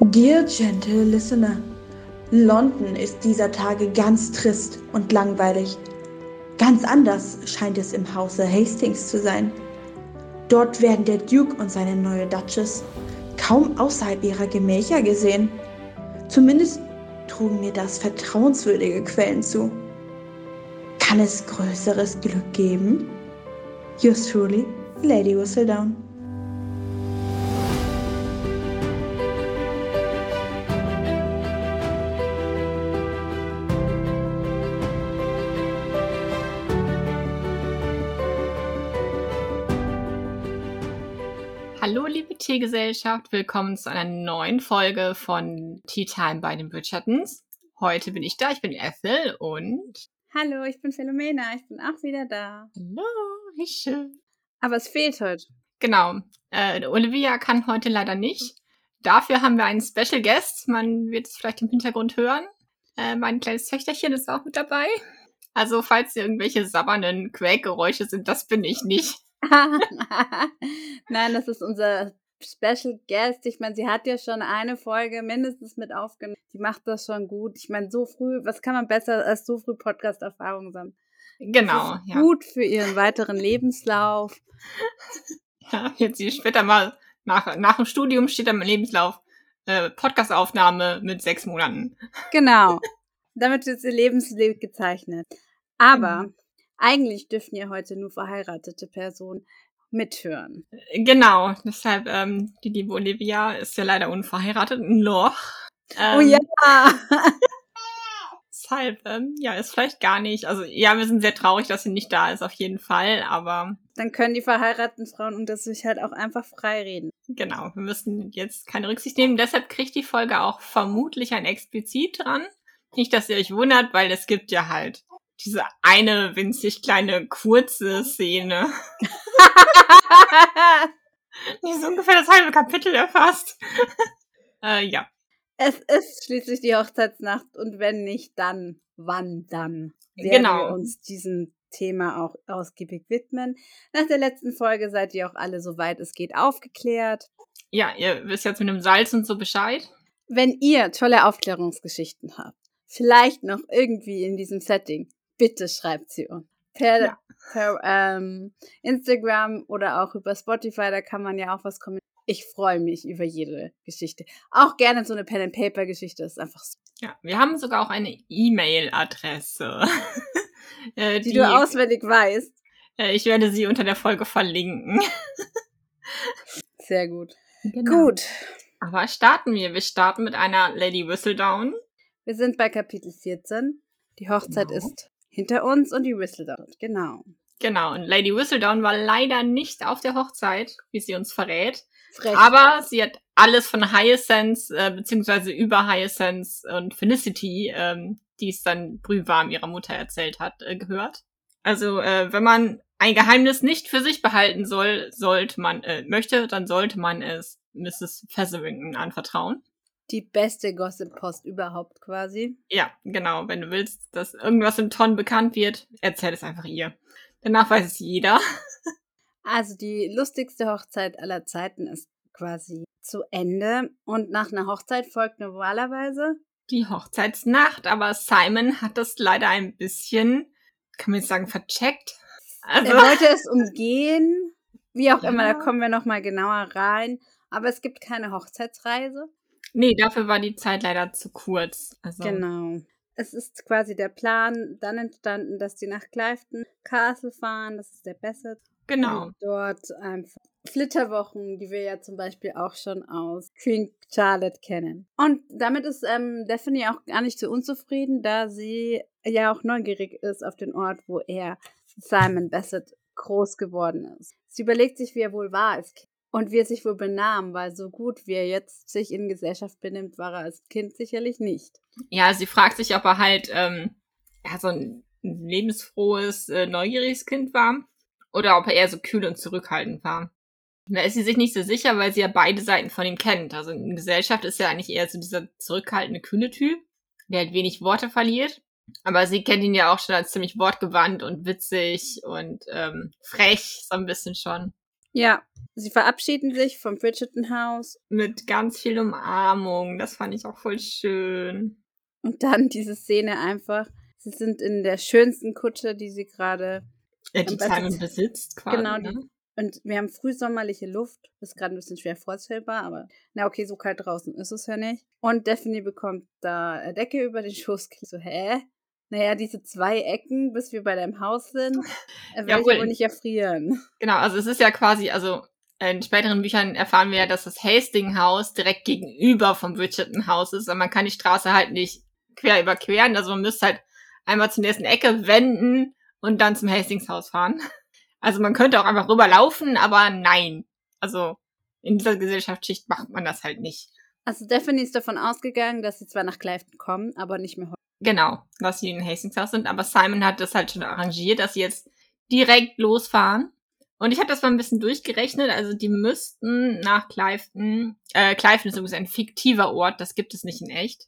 Dear gentle listener, London ist dieser Tage ganz trist und langweilig. Ganz anders scheint es im Hause Hastings zu sein. Dort werden der Duke und seine neue Duchess kaum außerhalb ihrer Gemächer gesehen. Zumindest trugen mir das vertrauenswürdige Quellen zu. Kann es größeres Glück geben? Yours truly, Lady Whistledown. Liebe Teegesellschaft. Willkommen zu einer neuen Folge von Tea Time bei den Bridgertons. Heute bin ich da. Ich bin Ethel und. Hallo, ich bin Philomena. Ich bin auch wieder da. Hallo, wie schön. Aber es fehlt heute. Genau. Äh, Olivia kann heute leider nicht. Dafür haben wir einen Special Guest. Man wird es vielleicht im Hintergrund hören. Äh, mein kleines Töchterchen ist auch mit dabei. Also, falls hier irgendwelche sabbernden Quäkgeräusche sind, das bin ich nicht. Nein, das ist unser Special Guest. Ich meine, sie hat ja schon eine Folge mindestens mit aufgenommen. Die macht das schon gut. Ich meine, so früh, was kann man besser als so früh Podcast-Erfahrung sammeln? Genau. Ja. Gut für ihren weiteren Lebenslauf. Ja, jetzt sie später mal nach, nach dem Studium steht am Lebenslauf äh, Podcast-Aufnahme mit sechs Monaten. Genau. Damit wird ihr Lebensleben gezeichnet. Aber mhm. Eigentlich dürfen ja heute nur verheiratete Personen mithören. Genau, deshalb, ähm, die liebe Olivia ist ja leider unverheiratet noch. Ähm, oh ja! deshalb, ähm, ja, ist vielleicht gar nicht. Also ja, wir sind sehr traurig, dass sie nicht da ist, auf jeden Fall, aber. Dann können die verheirateten Frauen unter sich halt auch einfach frei reden. Genau, wir müssen jetzt keine Rücksicht nehmen. Deshalb kriegt die Folge auch vermutlich ein Explizit dran. Nicht, dass ihr euch wundert, weil es gibt ja halt diese eine winzig kleine kurze Szene. Die ist ungefähr das halbe Kapitel erfasst. äh, ja. Es ist schließlich die Hochzeitsnacht und wenn nicht, dann wann dann? Werden genau. wir uns diesem Thema auch ausgiebig widmen. Nach der letzten Folge seid ihr auch alle, soweit es geht, aufgeklärt. Ja, ihr wisst jetzt mit dem Salz und so Bescheid. Wenn ihr tolle Aufklärungsgeschichten habt, vielleicht noch irgendwie in diesem Setting, bitte schreibt sie uns. Per, ja. per ähm, Instagram oder auch über Spotify, da kann man ja auch was kommentieren. Ich freue mich über jede Geschichte. Auch gerne so eine Pen-and-Paper-Geschichte. ist einfach so. Ja, wir haben sogar auch eine E-Mail-Adresse. äh, die, die, du auswendig weißt. Äh, ich werde sie unter der Folge verlinken. Sehr gut. Genau. Gut. Aber starten wir. Wir starten mit einer Lady Whistledown. Wir sind bei Kapitel 14. Die Hochzeit genau. ist hinter uns und die Whistledown, genau. Genau, und Lady Whistledown war leider nicht auf der Hochzeit, wie sie uns verrät. Frech. Aber sie hat alles von Hyacinth, äh, beziehungsweise über Hyacinth und Felicity, ähm, die es dann brühwarm ihrer Mutter erzählt hat, äh, gehört. Also, äh, wenn man ein Geheimnis nicht für sich behalten soll, sollte man, äh, möchte, dann sollte man es Mrs. Featherington anvertrauen die beste Gossip-Post überhaupt quasi. Ja, genau. Wenn du willst, dass irgendwas im Ton bekannt wird, erzähl es einfach ihr. Danach weiß es jeder. Also die lustigste Hochzeit aller Zeiten ist quasi zu Ende. Und nach einer Hochzeit folgt normalerweise die Hochzeitsnacht. Aber Simon hat das leider ein bisschen, kann man jetzt sagen, vercheckt. Also er wollte es umgehen. Wie auch ja. immer, da kommen wir nochmal genauer rein. Aber es gibt keine Hochzeitsreise. Nee, dafür war die Zeit leider zu kurz. Also. Genau. Es ist quasi der Plan dann entstanden, dass die nach Clifton Castle fahren. Das ist der Bassett. Genau. Und dort einfach Flitterwochen, die wir ja zum Beispiel auch schon aus Queen Charlotte kennen. Und damit ist ähm, Daphne auch gar nicht so unzufrieden, da sie ja auch neugierig ist auf den Ort, wo er, Simon Bassett, groß geworden ist. Sie überlegt sich, wie er wohl war als Kind und wie er sich wohl benahm, weil so gut wie er jetzt sich in Gesellschaft benimmt, war er als Kind sicherlich nicht. Ja, sie fragt sich, ob er halt ähm, ja, so ein lebensfrohes, äh, neugieriges Kind war oder ob er eher so kühl und zurückhaltend war. Da ist sie sich nicht so sicher, weil sie ja beide Seiten von ihm kennt. Also in Gesellschaft ist er eigentlich eher so dieser zurückhaltende, kühle Typ, der halt wenig Worte verliert. Aber sie kennt ihn ja auch schon als ziemlich wortgewandt und witzig und ähm, frech, so ein bisschen schon. Ja, sie verabschieden sich vom Bridgerton House. Mit ganz viel Umarmung. Das fand ich auch voll schön. Und dann diese Szene einfach. Sie sind in der schönsten Kutsche, die sie gerade. Ja, die Simon besitzt quasi. Genau, die, ne? Und wir haben frühsommerliche Luft. Ist gerade ein bisschen schwer vorstellbar, aber na okay, so kalt draußen ist es ja nicht. Und Daphne bekommt da Decke über den Schoß. So, hä? Naja, diese zwei Ecken, bis wir bei deinem Haus sind, äh, will ja, ich wohl nicht erfrieren. Genau, also es ist ja quasi, also in späteren Büchern erfahren wir ja, dass das Hastings-Haus direkt gegenüber vom Bridgerton-Haus ist. Und man kann die Straße halt nicht quer überqueren. Also man müsste halt einmal zur nächsten Ecke wenden und dann zum Hastings-Haus fahren. Also man könnte auch einfach rüberlaufen, aber nein. Also in dieser Gesellschaftsschicht macht man das halt nicht. Also Daphne ist davon ausgegangen, dass sie zwar nach Clifton kommen, aber nicht mehr heute. Genau, dass sie in Hastings Haus sind, aber Simon hat das halt schon arrangiert, dass sie jetzt direkt losfahren. Und ich habe das mal ein bisschen durchgerechnet, also die müssten nach Clifton, äh, Clifton ist übrigens ein fiktiver Ort, das gibt es nicht in echt.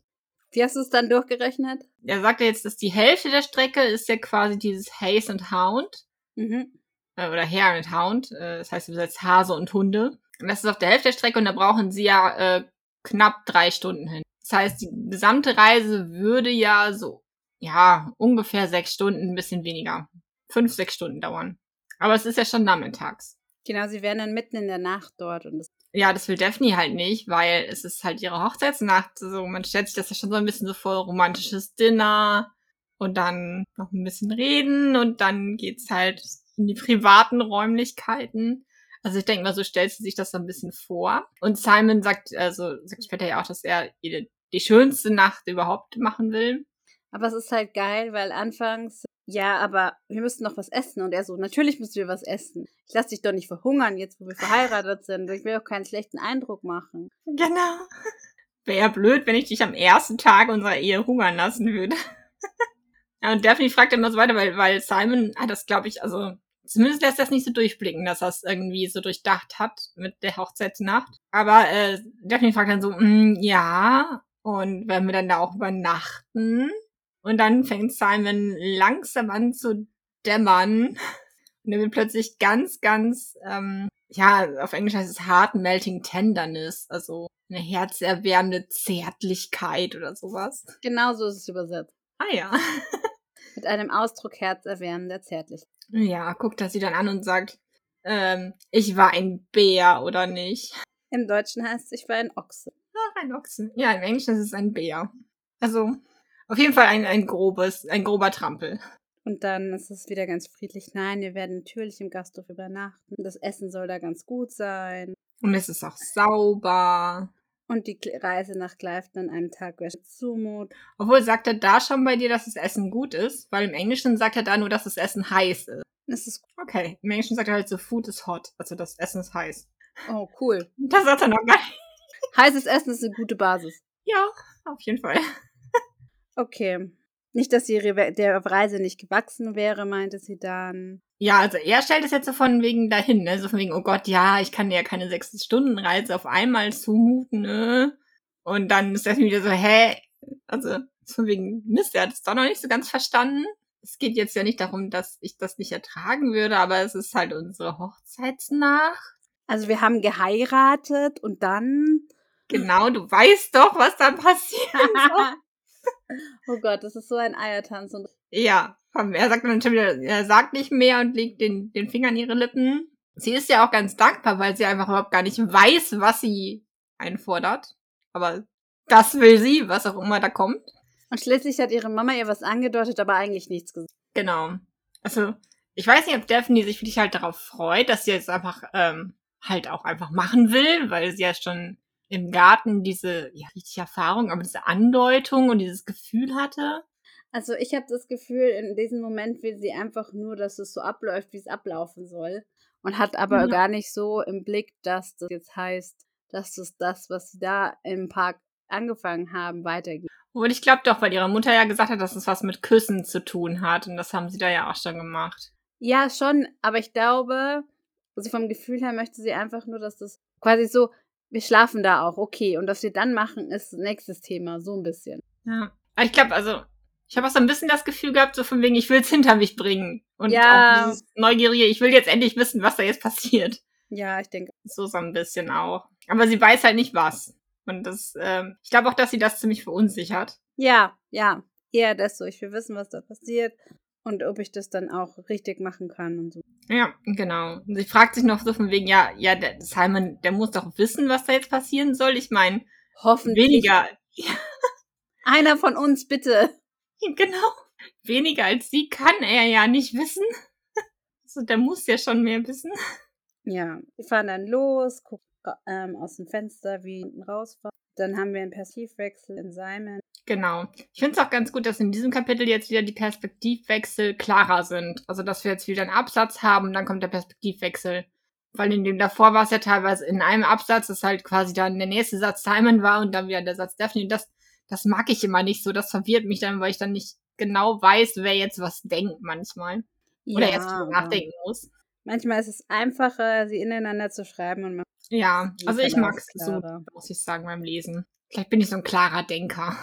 Wie hast du es dann durchgerechnet? Er sagt ja jetzt, dass die Hälfte der Strecke ist ja quasi dieses Haze and Hound. Mhm äh, oder Hare and Hound, äh, das heißt übersetzt Hase und Hunde. Und das ist auf der Hälfte der Strecke und da brauchen sie ja äh, knapp drei Stunden hin. Das heißt, die gesamte Reise würde ja so, ja, ungefähr sechs Stunden, ein bisschen weniger. Fünf, sechs Stunden dauern. Aber es ist ja schon nachmittags. Genau, sie wären dann mitten in der Nacht dort und das ja, das will Daphne halt nicht, weil es ist halt ihre Hochzeitsnacht. So, man stellt sich das ja schon so ein bisschen so vor, romantisches Dinner und dann noch ein bisschen reden und dann geht's halt in die privaten Räumlichkeiten. Also ich denke mal, so stellt sie sich das so ein bisschen vor. Und Simon sagt, also sagt später ja auch, dass er die, die schönste Nacht überhaupt machen will. Aber es ist halt geil, weil anfangs, ja, aber wir müssen noch was essen. Und er so, natürlich müssen wir was essen. Ich lass dich doch nicht verhungern, jetzt wo wir verheiratet sind. Ich will auch keinen schlechten Eindruck machen. Genau. Wäre ja blöd, wenn ich dich am ersten Tag unserer Ehe hungern lassen würde. ja, und Daphne fragt immer so weiter, weil, weil Simon hat das, glaube ich, also Zumindest lässt das nicht so durchblicken, dass er es irgendwie so durchdacht hat mit der Hochzeitsnacht. Aber äh, Daphne fragt dann so, mm, ja, und werden wir dann da auch übernachten? Und dann fängt Simon langsam an zu dämmern. Und er wird plötzlich ganz, ganz, ähm, ja, auf Englisch heißt es Heart Melting Tenderness, also eine herzerwärmende Zärtlichkeit oder sowas. Genau so ist es übersetzt. Ah ja. Mit einem Ausdruck herzerwärmender Zärtlichkeit. Ja, guckt er sie dann an und sagt, ähm, ich war ein Bär oder nicht. Im Deutschen heißt es, ich war ein Ochse. Ach, ein Ochse. Ja, im Englischen ist es ein Bär. Also, auf jeden Fall ein, ein grobes, ein grober Trampel. Und dann ist es wieder ganz friedlich. Nein, wir werden natürlich im Gasthof übernachten. Das Essen soll da ganz gut sein. Und es ist auch sauber. Und die Reise nach Clifton an einem Tag wäre zumut. Obwohl, sagt er da schon bei dir, dass das Essen gut ist? Weil im Englischen sagt er da nur, dass das Essen heiß ist. Das ist Okay, im Englischen sagt er halt so, Food is hot. Also das Essen ist heiß. Oh, cool. Das sagt er noch gar nicht. Heißes Essen ist eine gute Basis. Ja, auf jeden Fall. okay. Nicht, dass sie der Reise nicht gewachsen wäre, meinte sie dann. Ja, also er stellt es jetzt so von wegen dahin, ne? So von wegen, oh Gott, ja, ich kann dir ja keine sechs Stunden Reise auf einmal zumuten, ne? Und dann ist er wieder so, hä? Also, von wegen, Mist, er hat es doch noch nicht so ganz verstanden. Es geht jetzt ja nicht darum, dass ich das nicht ertragen würde, aber es ist halt unsere Hochzeitsnacht. Also wir haben geheiratet und dann. Genau, du weißt doch, was dann passiert. oh Gott, das ist so ein Eiertanz. Und ja, er sagt dann schon wieder, er sagt nicht mehr und legt den, den Finger an ihre Lippen. Sie ist ja auch ganz dankbar, weil sie einfach überhaupt gar nicht weiß, was sie einfordert. Aber das will sie, was auch immer da kommt. Und schließlich hat ihre Mama ihr was angedeutet, aber eigentlich nichts gesagt. Genau. Also, ich weiß nicht, ob Daphne sich wirklich halt darauf freut, dass sie jetzt einfach ähm, halt auch einfach machen will, weil sie ja schon im Garten diese, ja, richtige Erfahrung, aber diese Andeutung und dieses Gefühl hatte. Also ich habe das Gefühl, in diesem Moment will sie einfach nur, dass es so abläuft, wie es ablaufen soll. Und hat aber mhm. gar nicht so im Blick, dass das jetzt heißt, dass das das, was sie da im Park angefangen haben, weitergeht. Und ich glaube doch, weil ihre Mutter ja gesagt hat, dass es was mit Küssen zu tun hat. Und das haben sie da ja auch schon gemacht. Ja, schon. Aber ich glaube, also vom Gefühl her möchte sie einfach nur, dass das quasi so, wir schlafen da auch, okay. Und was wir dann machen, ist nächstes Thema, so ein bisschen. Ja. Ich glaube, also, ich habe auch so ein bisschen das Gefühl gehabt, so von wegen, ich will es hinter mich bringen. Und ja. auch dieses Neugierige, ich will jetzt endlich wissen, was da jetzt passiert. Ja, ich denke. So so ein bisschen auch. Aber sie weiß halt nicht was. Und das, ähm, ich glaube auch, dass sie das ziemlich verunsichert. Ja, ja. Eher das so. Ich will wissen, was da passiert und ob ich das dann auch richtig machen kann und so. Ja, genau. Sie fragt sich noch so von wegen, ja, ja, der Simon, der muss doch wissen, was da jetzt passieren soll. Ich meine, Hoffentlich. weniger. Einer von uns, bitte. Genau. Weniger als sie kann er ja nicht wissen. Also der muss ja schon mehr wissen. Ja, wir fahren dann los, gucken ähm, aus dem Fenster, wie hinten rausfahren. Dann haben wir einen Perspektivwechsel in Simon. Genau. Ich finde es auch ganz gut, dass in diesem Kapitel jetzt wieder die Perspektivwechsel klarer sind. Also, dass wir jetzt wieder einen Absatz haben, dann kommt der Perspektivwechsel. Weil in dem davor war es ja teilweise in einem Absatz, dass halt quasi dann der nächste Satz Simon war und dann wieder der Satz Daphne. Das, das mag ich immer nicht so. Das verwirrt mich dann, weil ich dann nicht genau weiß, wer jetzt was denkt manchmal. Oder erst drüber nachdenken muss. Manchmal ist es einfacher, sie ineinander zu schreiben und man Ja, also ich mag es so, muss ich sagen, beim Lesen. Vielleicht bin ich so ein klarer Denker.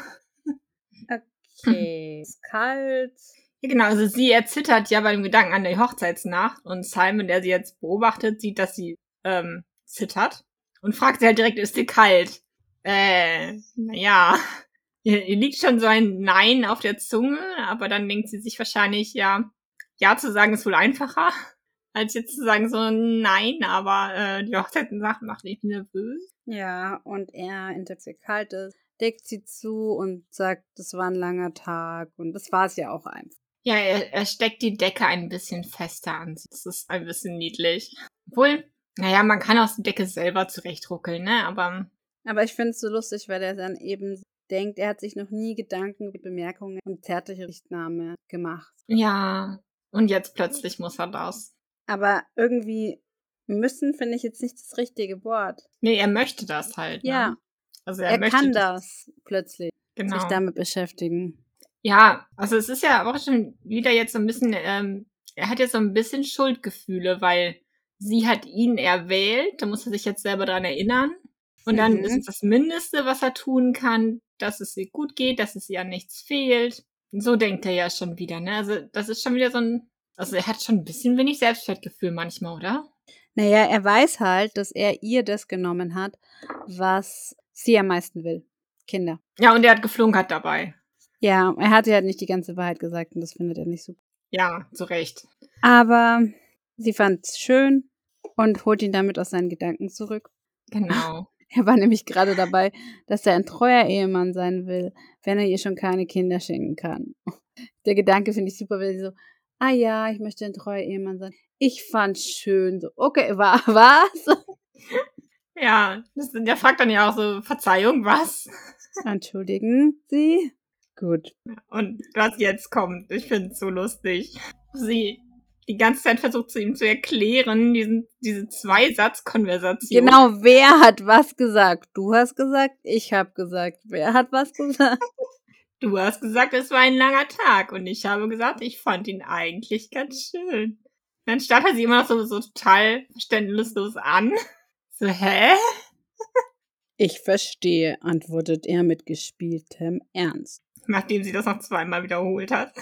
Okay. ist kalt. Ja, genau, also sie erzittert ja bei dem Gedanken an die Hochzeitsnacht und Simon, der sie jetzt beobachtet, sieht, dass sie ähm, zittert und fragt sie halt direkt, ist dir kalt? Äh, naja, ihr, ihr liegt schon so ein Nein auf der Zunge, aber dann denkt sie sich wahrscheinlich, ja, ja zu sagen ist wohl einfacher, als jetzt zu sagen so Nein, aber äh, die Hochzeitsnacht macht mich nervös. Ja, und er interessiert kalt ist, deckt sie zu und sagt, das war ein langer Tag und das war es ja auch einfach. Ja, er, er steckt die Decke ein bisschen fester an. sie. Das ist ein bisschen niedlich. Obwohl, naja, man kann auch die Decke selber zurechtruckeln, ne? Aber Aber ich finde es so lustig, weil er dann eben denkt, er hat sich noch nie Gedanken, Bemerkungen und zärtliche Richtnahme gemacht. ja, und jetzt plötzlich muss er das. Aber irgendwie müssen finde ich jetzt nicht das richtige Wort. Nee, er möchte das halt. Ne? Ja, Also er, möchte kann das plötzlich Genau. sich damit beschäftigen. Ja, also es ist ja auch schon wieder jetzt so ein bisschen, ähm, er hat jetzt so ein bisschen Schuldgefühle, weil sie hat ihn erwählt, da muss er sich jetzt selber dran erinnern. Und dann Mhm. ist es das Mindeste, was er tun kann, dass es ihr gut geht, dass es ihr an nichts fehlt. So denkt er ja schon wieder, ne? Also das ist schon wieder so ein, also er hat schon ein bisschen wenig Selbstwertgefühl manchmal, oder? Naja, er weiß halt, dass er ihr das genommen hat, was sie am meisten will. Kinder. Ja, und er hat geflunkert dabei. Ja, er hat ja nicht die ganze Wahrheit gesagt und das findet er nicht super. Ja, zu Recht. Aber sie fand es schön und holt ihn damit aus seinen Gedanken zurück. Genau. Er war nämlich gerade dabei, dass er ein treuer Ehemann sein will, wenn er ihr schon keine Kinder schenken kann. Der Gedanke finde ich super, weil sie so, ah ja, ich möchte ein treuer Ehemann sein. Ich fand's schön. So, okay, wa was? Ja, das, der fragt dann ja auch so, Verzeihung, was? Entschuldigen Sie? Gut. Und was jetzt kommt, ich finde es so lustig. Sie die ganze Zeit versucht zu ihm zu erklären, diesen, diese Zwei-Satz-Konversation. Genau, wer hat was gesagt? Du hast gesagt, ich habe gesagt. Wer hat was gesagt? Du hast gesagt, es war ein langer Tag und ich habe gesagt, ich fand ihn eigentlich ganz schön. Dann starrt er sie immer noch so, so total verständnislos an. So, hä? Ich verstehe, antwortet er mit gespieltem Ernst. Nachdem sie das noch zweimal wiederholt hat.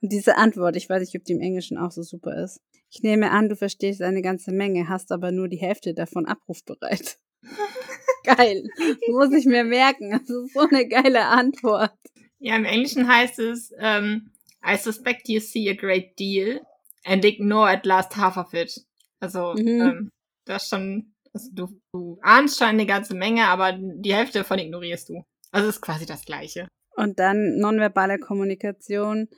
Und diese Antwort, ich weiß nicht, ob die im Englischen auch so super ist. Ich nehme an, du verstehst eine ganze Menge, hast aber nur die Hälfte davon abrufbereit. Geil. Muss ich mir merken. Das ist so eine geile Antwort. Ja, im Englischen heißt es, ähm, I suspect you see a great deal and ignore at last half of it. Also, Mhm. ähm, das ist schon, also du, du ahnst schon eine ganze Menge, aber die Hälfte davon ignorierst du. Also es ist quasi das Gleiche. Und dann nonverbale Kommunikation.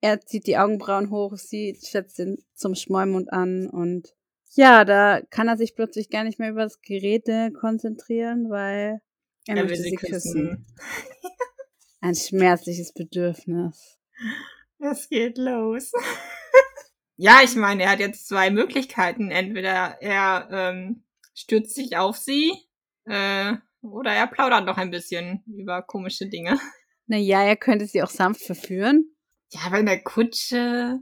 Er zieht die Augenbrauen hoch, sie schätzt ihn zum Schmollmund an und ja, da kann er sich plötzlich gar nicht mehr über das Gerede konzentrieren, weil er, möchte sie küssen. Ein schmerzliches Bedürfnis. Es geht los. Ja, ich meine, er hat jetzt zwei Möglichkeiten. Entweder er ähm, stürzt sich auf sie äh, oder er plaudert noch ein bisschen über komische Dinge. Naja, er könnte sie auch sanft verführen. Ja, aber in der Kutsche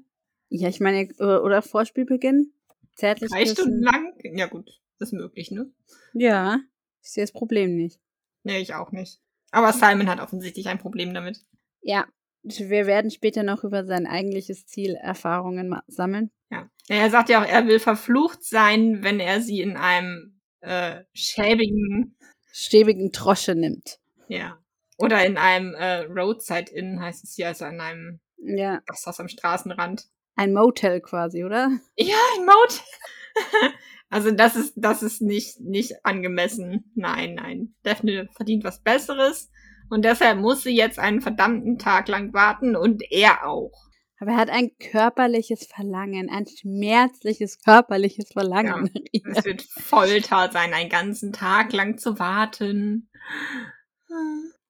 Ja, ich meine, oder, oder Vorspielbeginn. Zärtlich drei küssen. Stunden lang. Ja gut, ist möglich, ne? Ja, ich sehe das Problem nicht. Nee, ich auch nicht. Aber Simon hat offensichtlich ein Problem damit. Ja, wir werden später noch über sein eigentliches Ziel Erfahrungen sammeln. Ja. Er sagt ja auch, er will verflucht sein, wenn er sie in einem äh, schäbigen, schäbigen Trosche nimmt. Ja. Oder in einem äh, Roadside Inn heißt es hier, also in einem ja. Gasthaus am Straßenrand. Ein Motel quasi, oder? Ja, ein Motel. also das ist, das ist nicht, nicht angemessen. Nein, nein. Daphne verdient was Besseres. Und deshalb muss sie jetzt einen verdammten Tag lang warten und er auch. Aber er hat ein körperliches Verlangen, ein schmerzliches körperliches Verlangen. Ja, es wird Folter sein, einen ganzen Tag lang zu warten.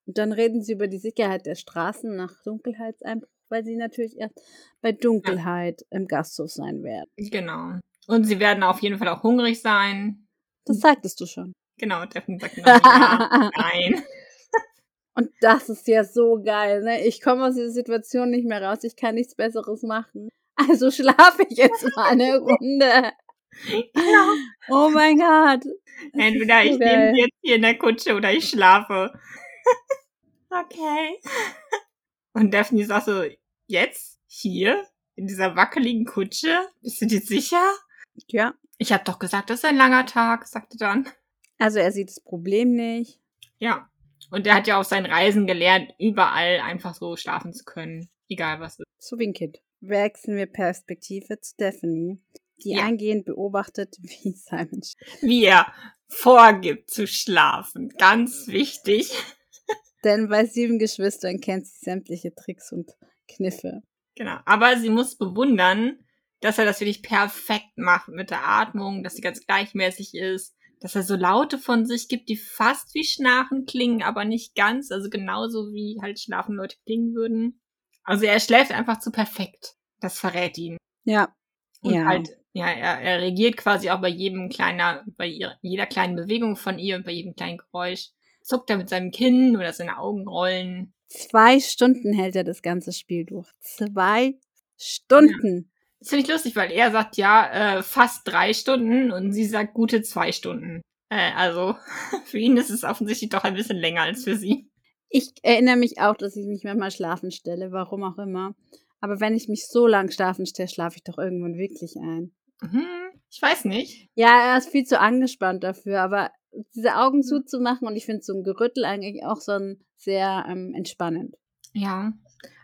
Und dann reden sie über die Sicherheit der Straßen nach Dunkelheitseinbruch, weil sie natürlich erst bei Dunkelheit ja. im Gasthof sein werden. Genau. Und sie werden auf jeden Fall auch hungrig sein. Das sagtest du schon. Genau, Daphne sagt noch ja, nein. Und das ist ja so geil, ne? Ich komme aus dieser Situation nicht mehr raus, ich kann nichts Besseres machen. Also schlafe ich jetzt mal eine Runde. Genau. Oh mein Gott. Entweder ich nehme jetzt hier in der Kutsche oder ich schlafe. okay. Und Daphne sagt so, jetzt? Hier? In dieser wackeligen Kutsche? Bist du dir sicher? Ja. Ich hab doch gesagt, das ist ein langer Tag, sagte dann. Also er sieht das Problem nicht. Ja. Und er hat ja auf seinen Reisen gelernt, überall einfach so schlafen zu können. Egal was ist. So wie ein Kind. Wechseln wir Perspektive zu Stephanie, die ja. eingehend beobachtet, wie Simon Wie er vorgibt zu schlafen. Ganz wichtig. Denn bei sieben Geschwistern kennt sie sämtliche Tricks und Kniffe. Genau. Aber sie muss bewundern, dass er das wirklich perfekt macht mit der Atmung, dass sie ganz gleichmäßig ist, dass er so Laute von sich gibt, die fast wie Schnarchen klingen, aber nicht ganz, also genauso wie halt schlafen Leute klingen würden. Also er schläft einfach zu perfekt. Das verrät ihn. Ja. Und ja. halt, ja, er, er reagiert quasi auch bei jedem kleiner, bei ihrer, jeder kleinen Bewegung von ihr und bei jedem kleinen Geräusch. Zuckt er mit seinem Kinn oder seine Augen rollen. Zwei Stunden hält er das ganze Spiel durch. Zwei Stunden. Das finde ich lustig, weil er sagt ja äh, fast drei Stunden und sie sagt gute zwei Stunden. Äh, also für ihn ist es offensichtlich doch ein bisschen länger als für sie. Ich erinnere mich auch, dass ich mich manchmal schlafen stelle, warum auch immer. Aber wenn ich mich so lang schlafen stelle, schlafe ich doch irgendwann wirklich ein. Mhm, ich weiß nicht. Ja, er ist viel zu angespannt dafür, aber diese Augen zuzumachen und ich finde so ein Gerüttel eigentlich auch so ein sehr ähm, entspannend. Ja.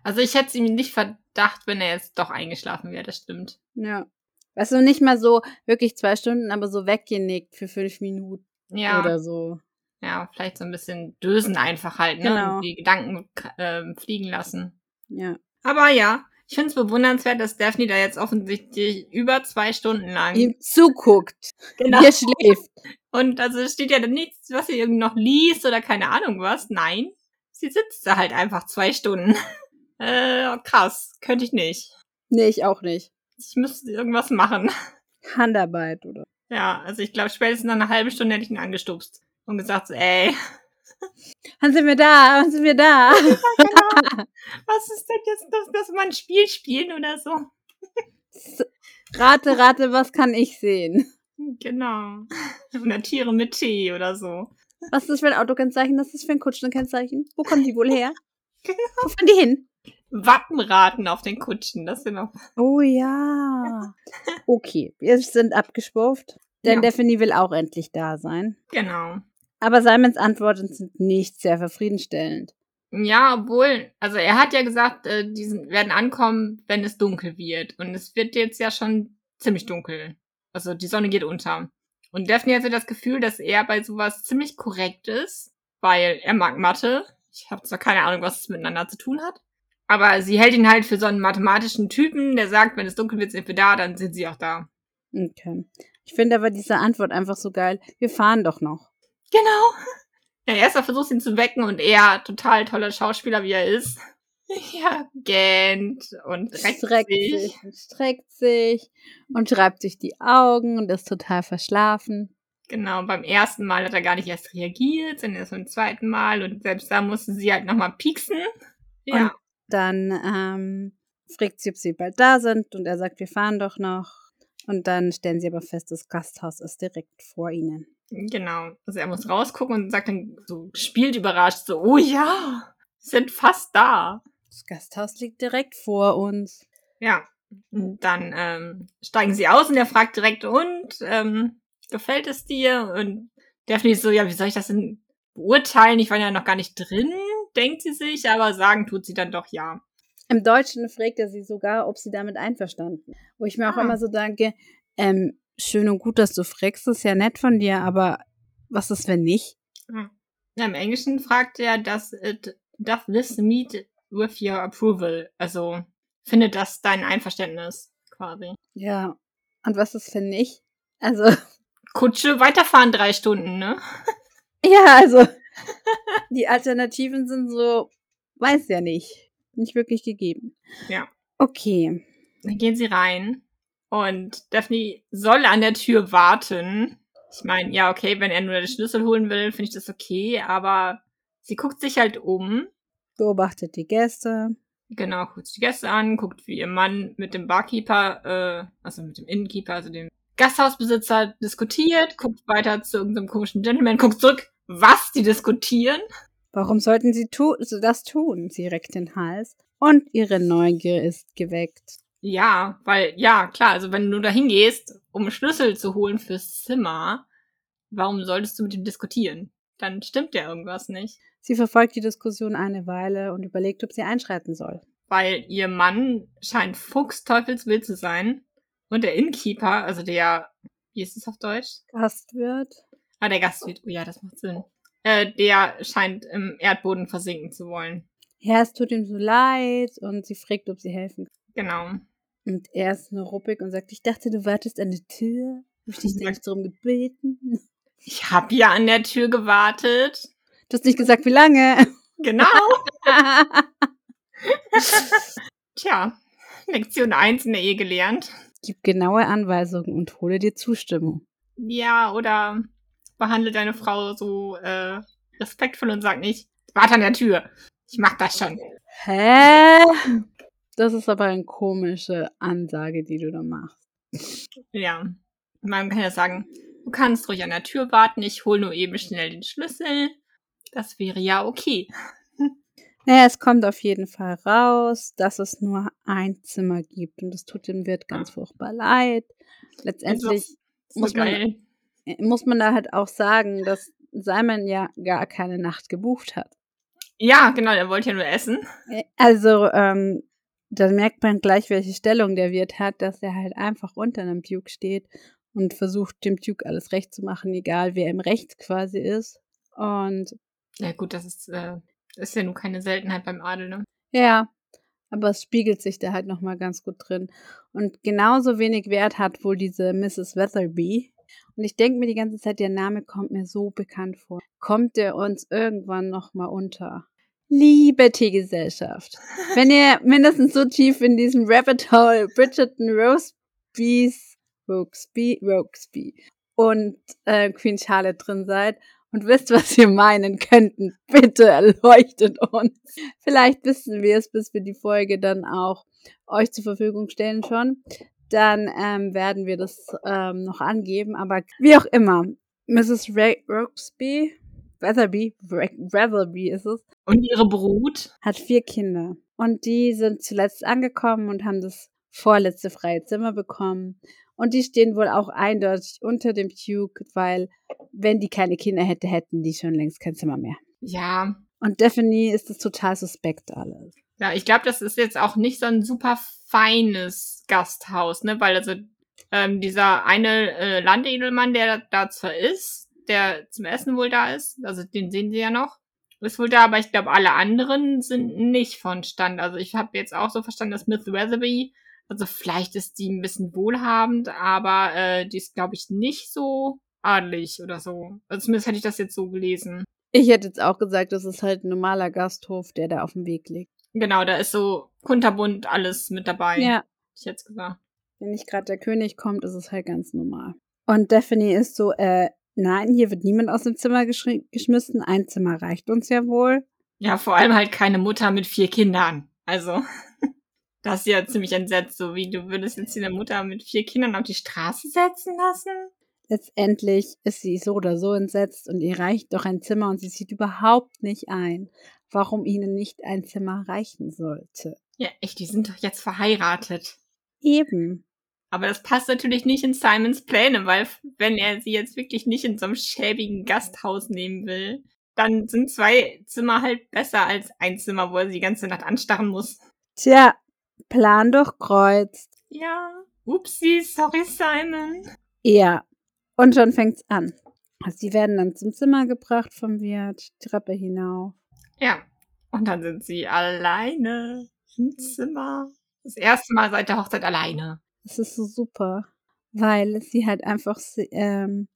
Also ich hätte es ihm nicht verdacht, wenn er jetzt doch eingeschlafen wäre, das stimmt. Ja. Weißt du, nicht mal so wirklich zwei Stunden, aber so weggenickt für fünf Minuten ja. oder so. Ja, vielleicht so ein bisschen dösen einfach halt, ne? Genau. Und die Gedanken äh, fliegen lassen. Ja. Aber ja, ich finde es bewundernswert, dass Daphne da jetzt offensichtlich über zwei Stunden lang ihm zuguckt. Genau. Wie er schläft. Und also steht ja dann nichts, was sie irgendwie noch liest oder keine Ahnung was. Nein. Sie sitzt da halt einfach zwei Stunden. Äh, krass. Könnte ich nicht. Nee, ich auch nicht. Ich müsste irgendwas machen. Handarbeit, oder? Ja, also ich glaube, spätestens nach einer halben Stunde hätte ich ihn angestupst und gesagt so, ey. Wann sind wir da? Wann sind wir da? Ja, genau. Was ist denn jetzt, dass, dass wir ein Spiel spielen oder so? rate, rate, was kann ich sehen? Genau. Oder Tiere mit Tee oder so. Was ist das für ein Autokennzeichen? Was ist das für ein Kutschenkennzeichen? Wo kommen die wohl her? Genau. Wo fahren die hin? Wappenraten auf den Kutschen, das sind noch. Oh ja. Okay, wir sind abgeschwurft. Denn ja. Daphne will auch endlich da sein. Genau. Aber Simons Antworten sind nicht sehr zufriedenstellend. Ja, obwohl, also er hat ja gesagt, äh, die werden ankommen, wenn es dunkel wird. Und es wird jetzt ja schon ziemlich dunkel. Also die Sonne geht unter. Und Daphne hatte das Gefühl, dass er bei sowas ziemlich korrekt ist, weil er mag Mathe. Ich habe zwar keine Ahnung, was es miteinander zu tun hat. Aber sie hält ihn halt für so einen mathematischen Typen, der sagt, wenn es dunkel wird, sind wir da, dann sind sie auch da. Okay. Ich finde aber diese Antwort einfach so geil. Wir fahren doch noch. Genau. Ja, erster versucht ihn zu wecken und er, total toller Schauspieler, wie er ist, ja, gähnt und reckt streckt sich. sich. und streckt sich und schreibt sich die Augen und ist total verschlafen. Genau, beim ersten Mal hat er gar nicht erst reagiert, sondern erst beim zweiten Mal und selbst da musste sie halt nochmal pieksen. Ja. Und dann ähm, fragt sie, ob sie bald da sind und er sagt, wir fahren doch noch. Und dann stellen sie aber fest, das Gasthaus ist direkt vor ihnen. Genau. Also er muss rausgucken und sagt dann so, spielt überrascht so, oh ja, sind fast da. Das Gasthaus liegt direkt vor uns. Ja. Dann ähm, steigen sie aus und er fragt direkt, und ähm, gefällt es dir? Und Daphne ist so, ja, wie soll ich das denn beurteilen? Ich war ja noch gar nicht drin, denkt sie sich, aber sagen tut sie dann doch ja. Im Deutschen fragt er sie sogar, ob sie damit einverstanden. Wo ich mir auch Ah. immer so denke, ähm, schön und gut, dass du fragst, ist ja nett von dir, aber was ist, wenn nicht? Ja, Im Englischen fragt er, does, it, does this meet with your approval? Also, findet das dein Einverständnis quasi? Ja. Und was ist, wenn nicht? Also, Kutsche, weiterfahren drei Stunden, ne? ja, also, die Alternativen sind so, weiß ja nicht. Nicht wirklich gegeben. Ja. Okay. Dann gehen sie rein und Daphne soll an der Tür warten. Ich meine, ja, okay, wenn er nur den Schlüssel holen will, finde ich das okay, aber sie guckt sich halt um. Beobachtet die Gäste. Genau, guckt sich die Gäste an, guckt, wie ihr Mann mit dem Barkeeper, äh, also mit dem Innenkeeper, also dem Gasthausbesitzer diskutiert, guckt weiter zu irgendeinem komischen Gentleman, guckt zurück, was die diskutieren. Warum sollten sie tu das tun? Sie reckt den Hals und ihre Neugier ist geweckt. Ja, weil, ja, klar, also wenn du da hingehst, um Schlüssel zu holen fürs Zimmer, warum solltest du mit ihm diskutieren? Dann stimmt ja irgendwas nicht. Sie verfolgt die Diskussion eine Weile und überlegt, ob sie einschreiten soll. Weil ihr Mann scheint fuchsteufelswild zu sein. Und der Innkeeper, also der, wie ist es auf Deutsch? Gastwirt. Ah, der Gastwirt. Oh ja, das macht Sinn. Äh, der scheint im Erdboden versinken zu wollen. Ja, es tut ihm so leid und sie fragt, ob sie helfen kann. Genau. Und er ist nur ruppig und sagt, ich dachte, du wartest an der Tür. Hab ich dich Sagt- nicht darum gebeten? Ich hab ja an der Tür gewartet. Du hast nicht gesagt, wie lange. Genau. Tja, Lektion 1 in der Ehe gelernt. Gib genaue Anweisungen und hole dir Zustimmung. Ja, oder behandle deine Frau so äh, respektvoll und sag nicht, warte an der Tür. Ich mach das schon. Hä? Das ist aber eine komische Ansage, die du da machst. Ja. Man kann ja sagen, du kannst ruhig an der Tür warten, ich hol nur eben schnell den Schlüssel. Das wäre ja okay. Naja, es kommt auf jeden Fall raus, dass es nur ein Zimmer gibt und es tut dem Wirt ganz furchtbar leid. Letztendlich So muss man- geil. Muss man da halt auch sagen, dass Simon ja gar keine Nacht gebucht hat. Ja, genau, der wollte ja nur essen. Also, ähm, da merkt man gleich, welche Stellung der Wirt hat, dass er halt einfach unter einem Duke steht und versucht, dem Duke alles recht zu machen, egal wer im Recht quasi ist. Und Ja gut, das ist, äh, ist ja nun keine Seltenheit beim Adel, ne? ja, aber es spiegelt sich da halt nochmal ganz gut drin. Und genauso wenig Wert hat wohl diese Mrs. Weatherby. Und ich denke mir die ganze Zeit, der Name kommt mir so bekannt vor. Kommt der uns irgendwann nochmal unter? Liebe Teegesellschaft, wenn ihr mindestens so tief in diesem Rabbit Hole Bridgerton Rosebys, Rokesby, Rokesby und äh, Queen Charlotte drin seid und wisst, was wir meinen könnten, bitte erleuchtet uns. Vielleicht wissen wir es, bis wir die Folge dann auch euch zur Verfügung stellen schon. Dann ähm, werden wir das ähm, noch angeben. Aber wie auch immer, Mrs. Ra Rokesby, Weatherby, Weatherby ist es, Und ihre Brut. hat vier Kinder. Und die sind zuletzt angekommen und haben das vorletzte freie Zimmer bekommen. Und die stehen wohl auch eindeutig unter dem Duke, weil wenn die keine Kinder hätte, hätten die schon längst kein Zimmer mehr. Ja. Und Daphne ist das total suspekt alles. Ja, ich glaube, das ist jetzt auch nicht so ein super feines Gasthaus, ne? Weil also ähm, dieser eine äh, Landedelmann, der da zwar ist, der zum Essen wohl da ist, also den sehen sie ja noch, ist wohl da, aber ich glaube, alle anderen sind nicht von Stand. Also ich habe jetzt auch so verstanden, dass Miss Weatherby, also vielleicht ist die ein bisschen wohlhabend, aber äh, die ist, glaube ich, nicht so adelig oder so. Also zumindest hätte ich das jetzt so gelesen. Ich hätte jetzt auch gesagt, das ist halt ein normaler Gasthof, der da auf dem Weg liegt. Genau, da ist so kunterbunt alles mit dabei. Ja, Hätte ich jetzt gesagt. wenn nicht gerade der König kommt, ist es halt ganz normal. Und Daphne ist so, äh, nein, hier wird niemand aus dem Zimmer geschmissen. Ein Zimmer reicht uns ja wohl. Ja, vor allem halt keine Mutter mit vier Kindern. Also, das ist ja ziemlich entsetzt, so wie du würdest jetzt hier eine Mutter mit vier Kindern auf die Straße setzen lassen. Letztendlich ist sie so oder so entsetzt und ihr reicht doch ein Zimmer und sie sieht überhaupt nicht ein, warum ihnen nicht ein Zimmer reichen sollte. Ja, echt, die sind doch jetzt verheiratet. Eben. Aber das passt natürlich nicht in Simons Pläne, weil wenn er sie jetzt wirklich nicht in so einem schäbigen Gasthaus nehmen will, dann sind zwei Zimmer halt besser als ein Zimmer, wo er sie die ganze Nacht anstarren muss. Tja, Plan durchkreuzt. Ja. Upsi, sorry, Simon. Ja. Und schon fängt's an. Sie werden dann zum Zimmer gebracht vom Wirt, Treppe hinauf. Ja. Und dann sind sie alleine im Zimmer. Das erste Mal seit der Hochzeit alleine. Das ist so super, weil sie halt einfach, ähm,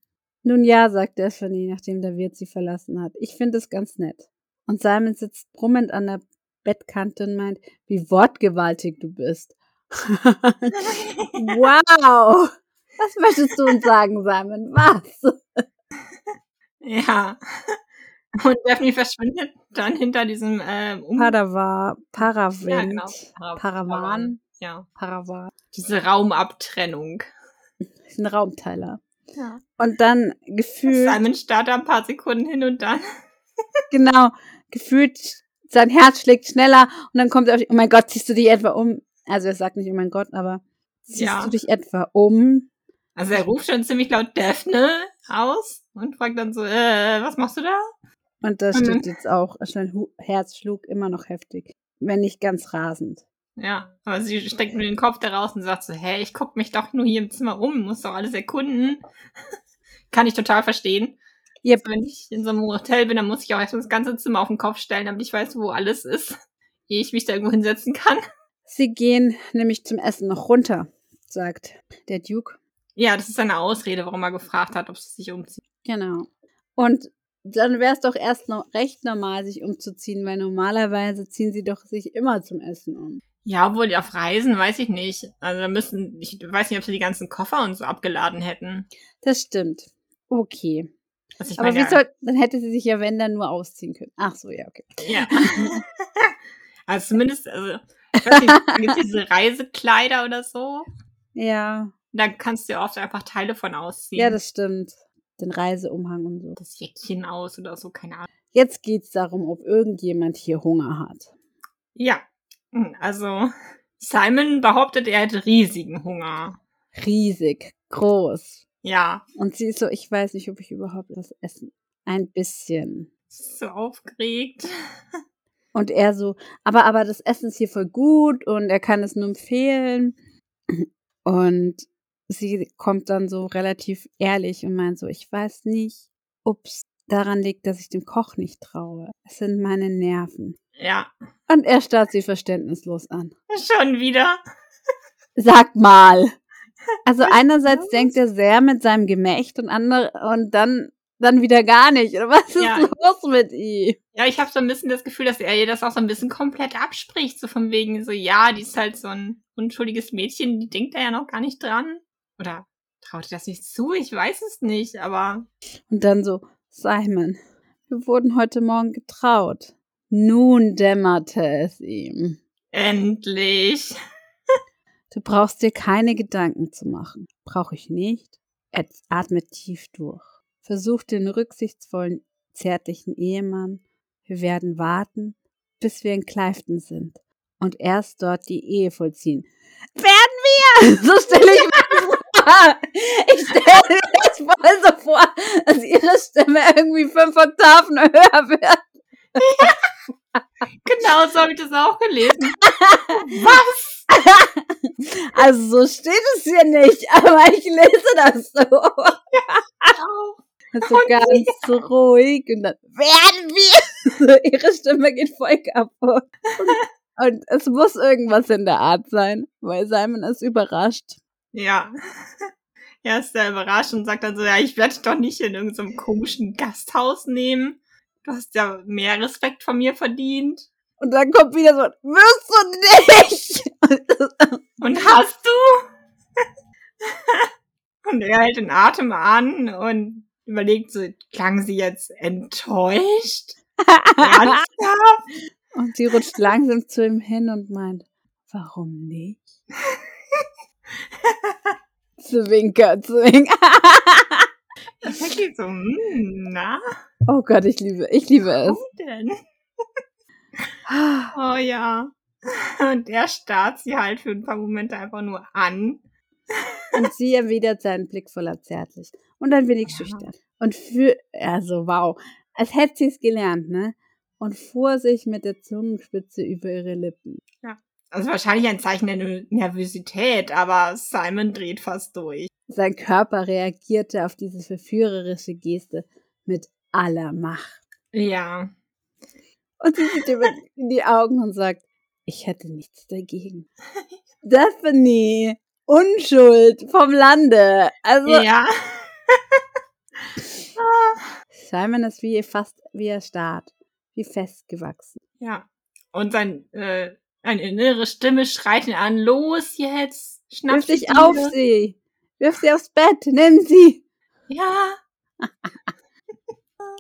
nun ja, sagt Stephanie, nachdem der Wirt sie verlassen hat. Ich finde es ganz nett. Und Simon sitzt brummend an der Bettkante und meint, wie wortgewaltig du bist. wow! Was möchtest du uns sagen, Simon? Was? Ja. Und Daphne verschwindet dann hinter diesem ähm, um Padawan, Paravent, ja, genau. Paravan. Paravan. Ja. Paravan. Diese Raumabtrennung. Ein Raumteiler. Ja. Und dann gefühlt. Simon starrt ein paar Sekunden hin und dann. genau. Gefühlt, sein Herz schlägt schneller und dann kommt er auf, oh mein Gott, ziehst du dich etwa um? Also er sagt nicht, oh mein Gott, aber ziehst ja. du dich etwa um? Also er ruft schon ziemlich laut Daphne aus und fragt dann so, äh, was machst du da? Und da steht jetzt auch, sein Herz schlug immer noch heftig, wenn nicht ganz rasend. Ja, aber sie steckt nur den Kopf da raus und sagt so, hä, ich guck mich doch nur hier im Zimmer um, muss doch alles erkunden. Kann ich total verstehen. Yep. Wenn ich in so einem Hotel bin, dann muss ich auch erstmal das ganze Zimmer auf den Kopf stellen, damit ich weiß, wo alles ist, ehe ich mich da irgendwo hinsetzen kann. Sie gehen nämlich zum Essen noch runter, sagt der Duke. Ja, das ist eine Ausrede, warum er gefragt hat, ob sie sich umzieht. Genau. Und dann wäre es doch erst noch recht normal, sich umzuziehen, weil normalerweise ziehen sie doch sich immer zum Essen um. Ja, obwohl auf Reisen weiß ich nicht. Also da müssen, ich weiß nicht, ob sie die ganzen Koffer und so abgeladen hätten. Das stimmt. Okay. Also Aber meine, wie soll, dann hätte sie sich ja, wenn dann nur ausziehen können. Ach so, ja, okay. Ja. also zumindest, also, ich weiß nicht, gibt diese Reisekleider oder so. Ja. Da kannst du ja oft einfach Teile von ausziehen. Ja, das stimmt. Den Reiseumhang und so. Das Jäckchen aus oder so, keine Ahnung. Jetzt geht's darum, ob irgendjemand hier Hunger hat. Ja, hm, also, Simon behauptet, er hätte riesigen Hunger. Riesig, groß. Ja. Und sie ist so, ich weiß nicht, ob ich überhaupt was essen. Ein bisschen. So aufgeregt. Und er so, aber, aber das Essen ist hier voll gut und er kann es nur empfehlen. Und sie kommt dann so relativ ehrlich und meint so, ich weiß nicht, ob es daran liegt, dass ich dem Koch nicht traue. Es sind meine Nerven. Ja. Und er starrt sie verständnislos an. Schon wieder. Sag mal. Also einerseits denkt er sehr mit seinem Gemächt und andere und dann dann wieder gar nicht. Was ist ja. los mit ihm? Ja, ich habe so ein bisschen das Gefühl, dass er ihr das auch so ein bisschen komplett abspricht. So von wegen so, ja, die ist halt so ein unschuldiges Mädchen, die denkt da ja noch gar nicht dran. Oder traut ihr das nicht zu? Ich weiß es nicht, aber. Und dann so, Simon, wir wurden heute Morgen getraut. Nun dämmerte es ihm. Endlich. Du brauchst dir keine Gedanken zu machen. Brauche ich nicht. Er atmet tief durch. Versuch den rücksichtsvollen, zärtlichen Ehemann. Wir werden warten, bis wir in Clifton sind und erst dort die Ehe vollziehen. Werden wir! So stelle ich. Ich stelle mir das voll so vor, dass ihre Stimme irgendwie fünf Oktaven höher wird. Ja. Genau so habe ich das auch gelesen. Was? Also so steht es hier nicht, aber ich lese das so. Ja, also ganz so ruhig und dann werden wir. So, ihre Stimme geht voll kaputt. Und, und es muss irgendwas in der Art sein, weil Simon ist überrascht. Ja. Er ist sehr überrascht und sagt dann so, ja, ich werde dich doch nicht in irgendeinem komischen Gasthaus nehmen. Du hast ja mehr Respekt von mir verdient. Und dann kommt wieder so, wirst du nicht! Und hast du? und er hält den Atem an und überlegt so, klang sie jetzt enttäuscht? Ernsthaft? Und sie rutscht langsam zu ihm hin und meint, warum nicht? Zwinker, zwinker. ich denke so, hm, na? Oh Gott, ich liebe, ich liebe Warum es. denn? oh ja. Und er starrt sie halt für ein paar Momente einfach nur an. Und sie erwidert seinen Blick voller Zärtlich und ein wenig schüchtern. Und für, also wow, als hätte sie es gelernt, ne? Und fuhr sich mit der Zungenspitze über ihre Lippen. Ja. Also wahrscheinlich ein Zeichen der Nervosität, aber Simon dreht fast durch. Sein Körper reagierte auf diese verführerische Geste mit aller Macht. Ja. Und sie sieht ihm in die Augen und sagt, ich hätte nichts dagegen. Stephanie, Unschuld vom Lande. Also. Ja. Simon ist wie fast wie er starrt, wie festgewachsen. Ja. Und sein, äh, eine innere Stimme schreit ihn an, los jetzt, schnapp Wirf dich auf sie, wirf sie aufs Bett, nimm sie. Ja.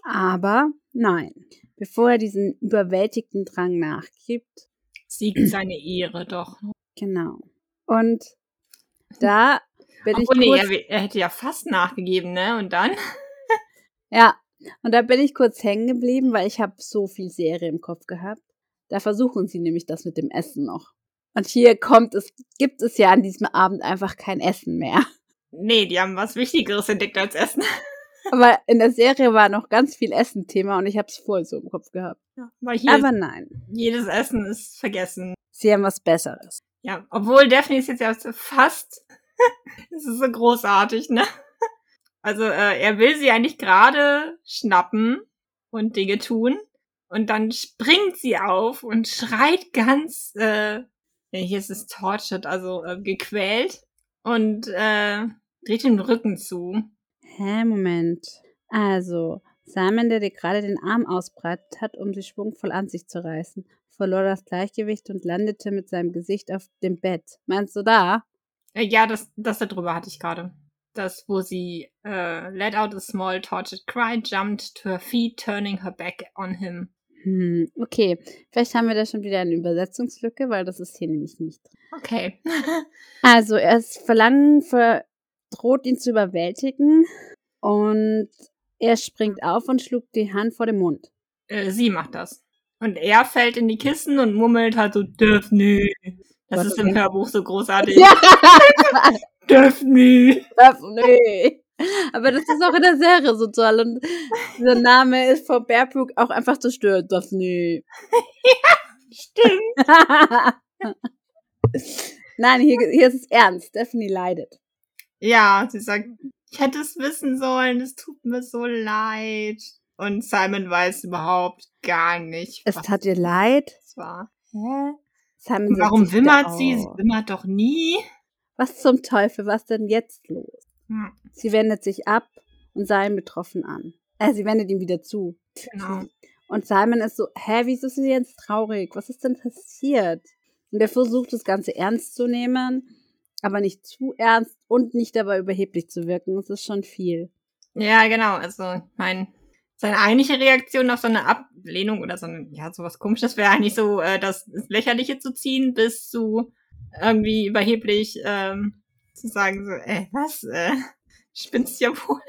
Aber nein, bevor er diesen überwältigten Drang nachgibt, siegt seine Ehre doch. Genau. Und da bin Obwohl, ich kurz, nee, er, er hätte ja fast nachgegeben, ne? Und dann? ja, und da bin ich kurz hängen geblieben, weil ich habe so viel Serie im Kopf gehabt. Da versuchen sie nämlich das mit dem Essen noch. Und hier kommt es, gibt es ja an diesem Abend einfach kein Essen mehr. Nee, die haben was Wichtigeres entdeckt als Essen. Aber in der Serie war noch ganz viel Essen-Thema und ich habe es voll so im Kopf gehabt. Ja, Aber nein. Jedes Essen ist vergessen. Sie haben was Besseres. Ja, obwohl Daphne ist jetzt ja fast. das ist so großartig, ne? Also äh, er will sie eigentlich gerade schnappen und Dinge tun. Und dann springt sie auf und schreit ganz, äh, hier ist es tortured, also äh, gequält und äh, dreht den Rücken zu. Hä, Moment. Also, Simon, der dir gerade den Arm ausbreitet hat, um sie schwungvoll an sich zu reißen, verlor das Gleichgewicht und landete mit seinem Gesicht auf dem Bett. Meinst du da? Äh, ja, das, das da drüber hatte ich gerade das, wo sie uh, let out a small tortured cry, jumped to her feet, turning her back on him. Hm, okay, vielleicht haben wir da schon wieder eine Übersetzungslücke, weil das ist hier nämlich nicht. Okay. also, das Verlangen droht ihn zu überwältigen und er springt auf und schlug die Hand vor den Mund. Äh, sie macht das. Und er fällt in die Kissen und mummelt halt so, Daphne. Das ist im Hörbuch so großartig. Ja. Daphne. Daphne. Aber das ist auch in der Serie so toll. Und der Name ist von Bearbrook auch einfach zerstört. Daphne. ja, stimmt. Nein, hier, hier ist es ernst. Daphne leidet. Ja, sie sagt, ich hätte es wissen sollen, es tut mir so leid. Und Simon weiß überhaupt gar nicht. Es tat ihr leid? Es war. Hä? Simon Warum wimmert sie? Sie wimmert doch nie. Was zum Teufel, was denn jetzt los? Sie wendet sich ab und sah ihn betroffen an. Äh, sie wendet ihm wieder zu. Genau. Und Simon ist so, hä, wieso ist sie jetzt traurig? Was ist denn passiert? Und er versucht, das Ganze ernst zu nehmen, aber nicht zu ernst und nicht dabei überheblich zu wirken. Das ist schon viel. Ja, genau. Also, ich meine, seine eigentliche Reaktion auf so eine Ablehnung oder so eine, ja, sowas komisches wäre eigentlich so, äh, das Lächerliche zu ziehen, bis zu irgendwie überheblich ähm, zu sagen, so, ey, was, äh, spinnst ja wohl.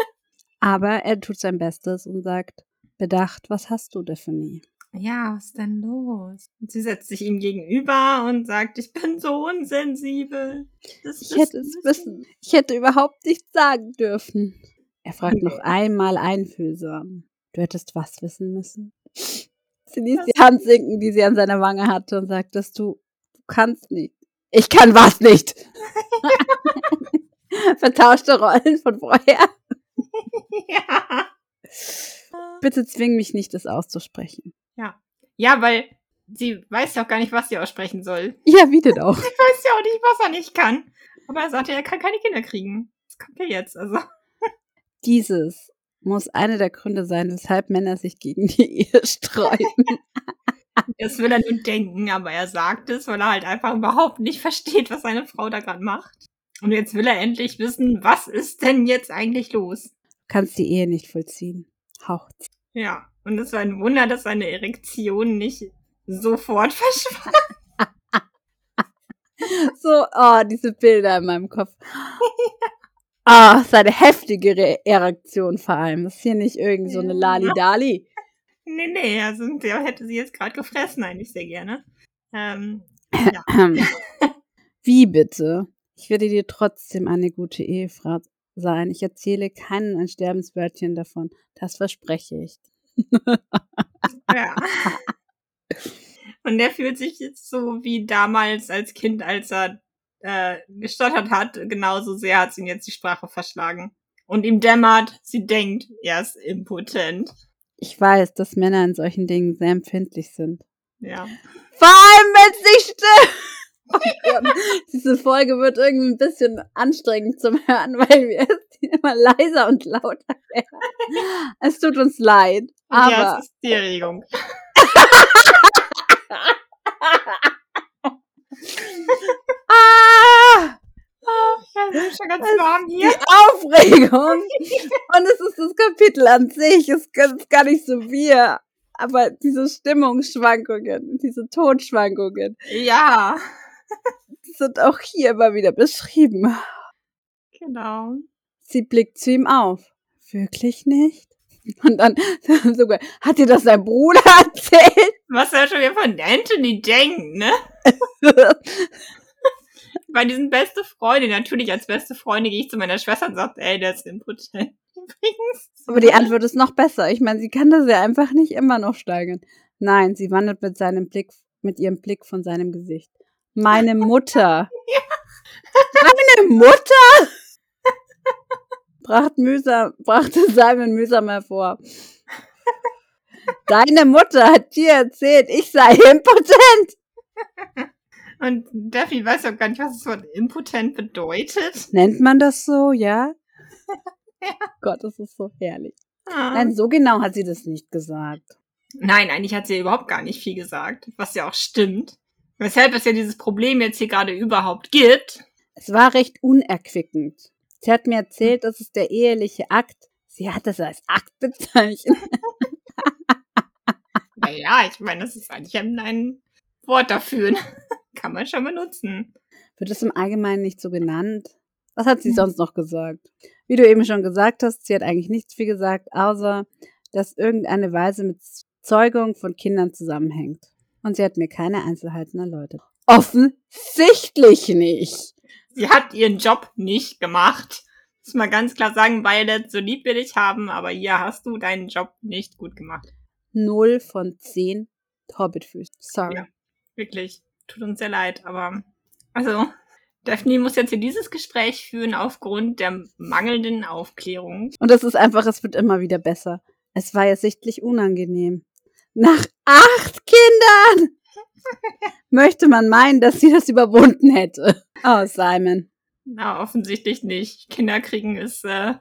Aber er tut sein Bestes und sagt, bedacht, was hast du, Daphne? Ja, was ist denn los? Und sie setzt sich ihm gegenüber und sagt, ich bin so unsensibel. Das ich hätte es wissen. Ich hätte überhaupt nichts sagen dürfen. Er fragt okay. noch einmal einfühlsam. Du hättest was wissen müssen. Sie ließ die Hand sinken, die sie an seiner Wange hatte und sagt, dass du, du kannst nicht. Ich kann was nicht. Vertauschte Rollen von vorher. ja. Bitte zwing mich nicht, das auszusprechen. Ja. Ja, weil sie weiß ja auch gar nicht, was sie aussprechen soll. Ja, wie denn auch? Sie weiß ja auch nicht, was er nicht kann. Aber er sagte, er kann keine Kinder kriegen. Das kommt ja jetzt, also. Dieses muss einer der Gründe sein, weshalb Männer sich gegen die Ehe sträuben. Das will er nun denken, aber er sagt es, weil er halt einfach überhaupt nicht versteht, was seine Frau da gerade macht. Und jetzt will er endlich wissen, was ist denn jetzt eigentlich los? Du kannst die Ehe nicht vollziehen. Haucht. Ja, und es war ein Wunder, dass seine Erektion nicht sofort verschwand. so, oh, diese Bilder in meinem Kopf. Ah, oh, seine heftigere Erektion vor allem. Das ist hier nicht irgend so eine Lali-Dali. Nee, nee, also der hätte sie jetzt gerade gefressen, eigentlich sehr gerne. Ähm, Ja. Wie bitte? Ich werde dir trotzdem eine gute Ehefrau sein. Ich erzähle keinen ein Sterbenswörtchen davon. Das verspreche ich. ja. Und der fühlt sich jetzt so wie damals als Kind, als er äh, gestottert hat. Genauso sehr hat ihn jetzt die Sprache verschlagen. Und ihm dämmert, sie denkt, er ist impotent. Ich weiß, dass Männer in solchen Dingen sehr empfindlich sind. Ja. Vor allem, wenn sie still. Oh Diese Folge wird irgendwie ein bisschen anstrengend zum Hören, weil wir immer leiser und lauter werden. Es tut uns leid. Aber ja, es ist die Erregung. ah! Ja, bin schon ganz warm hier. Die Aufregung. Und es ist das Kapitel an sich. Es ist gar nicht so wir. Aber diese Stimmungsschwankungen, diese Tonschwankungen. Ja. Die sind auch hier immer wieder beschrieben. Genau. Sie blickt zu ihm auf. Wirklich nicht? Und dann sogar, hat dir das dein Bruder erzählt? Was er schon wieder von Anthony denkt, ne? Weil die sind beste Freunde. Natürlich, als beste Freunde gehe ich zu meiner Schwester und sage, ey, der ist impotent. Übrigens. Aber die Antwort ist noch besser. Ich meine, sie kann das ja einfach nicht immer noch steigern. Nein, sie wandert mit seinem Blick, mit ihrem Blick von seinem Gesicht. Meine Mutter. ja. Meine Mutter? Bracht mühsam, brachte Simon mühsam hervor. Deine Mutter hat dir erzählt, ich sei impotent. Und Daphne weiß auch gar nicht, was das Wort impotent bedeutet. Nennt man das so, ja? ja. Gott, das ist so herrlich. Ah. Nein, so genau hat sie das nicht gesagt. Nein, eigentlich hat sie überhaupt gar nicht viel gesagt, was ja auch stimmt. Weshalb es ja dieses Problem jetzt hier gerade überhaupt gibt. Es war recht unerquickend. Sie hat mir erzählt, das ist der eheliche Akt. Sie hat das als Akt bezeichnet. naja, ich meine, das ist eigentlich ein Wort dafür. Kann man schon benutzen. Wird es im Allgemeinen nicht so genannt? Was hat sie sonst noch gesagt? Wie du eben schon gesagt hast, sie hat eigentlich nichts viel gesagt, außer dass irgendeine Weise mit Zeugung von Kindern zusammenhängt. Und sie hat mir keine Einzelheiten erläutert. Offensichtlich nicht. Sie hat ihren Job nicht gemacht. Muss mal ganz klar sagen, beide so lieb will ich haben, aber hier hast du deinen Job nicht gut gemacht. Null von zehn Hobbitfüßen. Sorry. Ja, wirklich tut uns sehr leid, aber also Daphne muss jetzt hier dieses Gespräch führen aufgrund der mangelnden Aufklärung. Und es ist einfach, es wird immer wieder besser. Es war ja sichtlich unangenehm. Nach acht Kindern möchte man meinen, dass sie das überwunden hätte. Oh, Simon. Na, offensichtlich nicht. Kinder kriegen ist äh,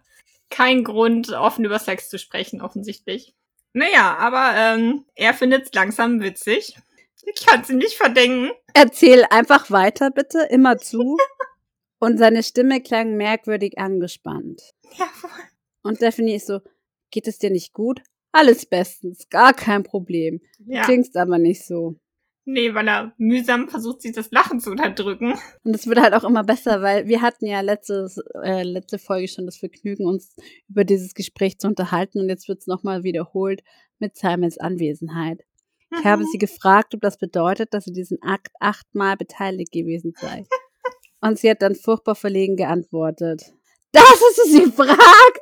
kein Grund, offen über Sex zu sprechen, offensichtlich. Naja, aber ähm, er findet es langsam witzig. Ich kann sie nicht verdenken. Erzähl einfach weiter, bitte, immer zu. Und seine Stimme klang merkwürdig angespannt. Ja, voll. Und Daphne ist so, geht es dir nicht gut? Alles bestens, gar kein Problem. Ja. Klingst aber nicht so. Nee, weil er mühsam versucht, sich das Lachen zu unterdrücken. Und es wird halt auch immer besser, weil wir hatten ja letztes, äh, letzte Folge schon das Vergnügen, uns über dieses Gespräch zu unterhalten und jetzt wird es nochmal wiederholt mit Simons Anwesenheit. Ich habe mhm. sie gefragt, ob das bedeutet, dass sie diesen Akt achtmal beteiligt gewesen sei. Und sie hat dann furchtbar verlegen geantwortet. Das du sie gefragt?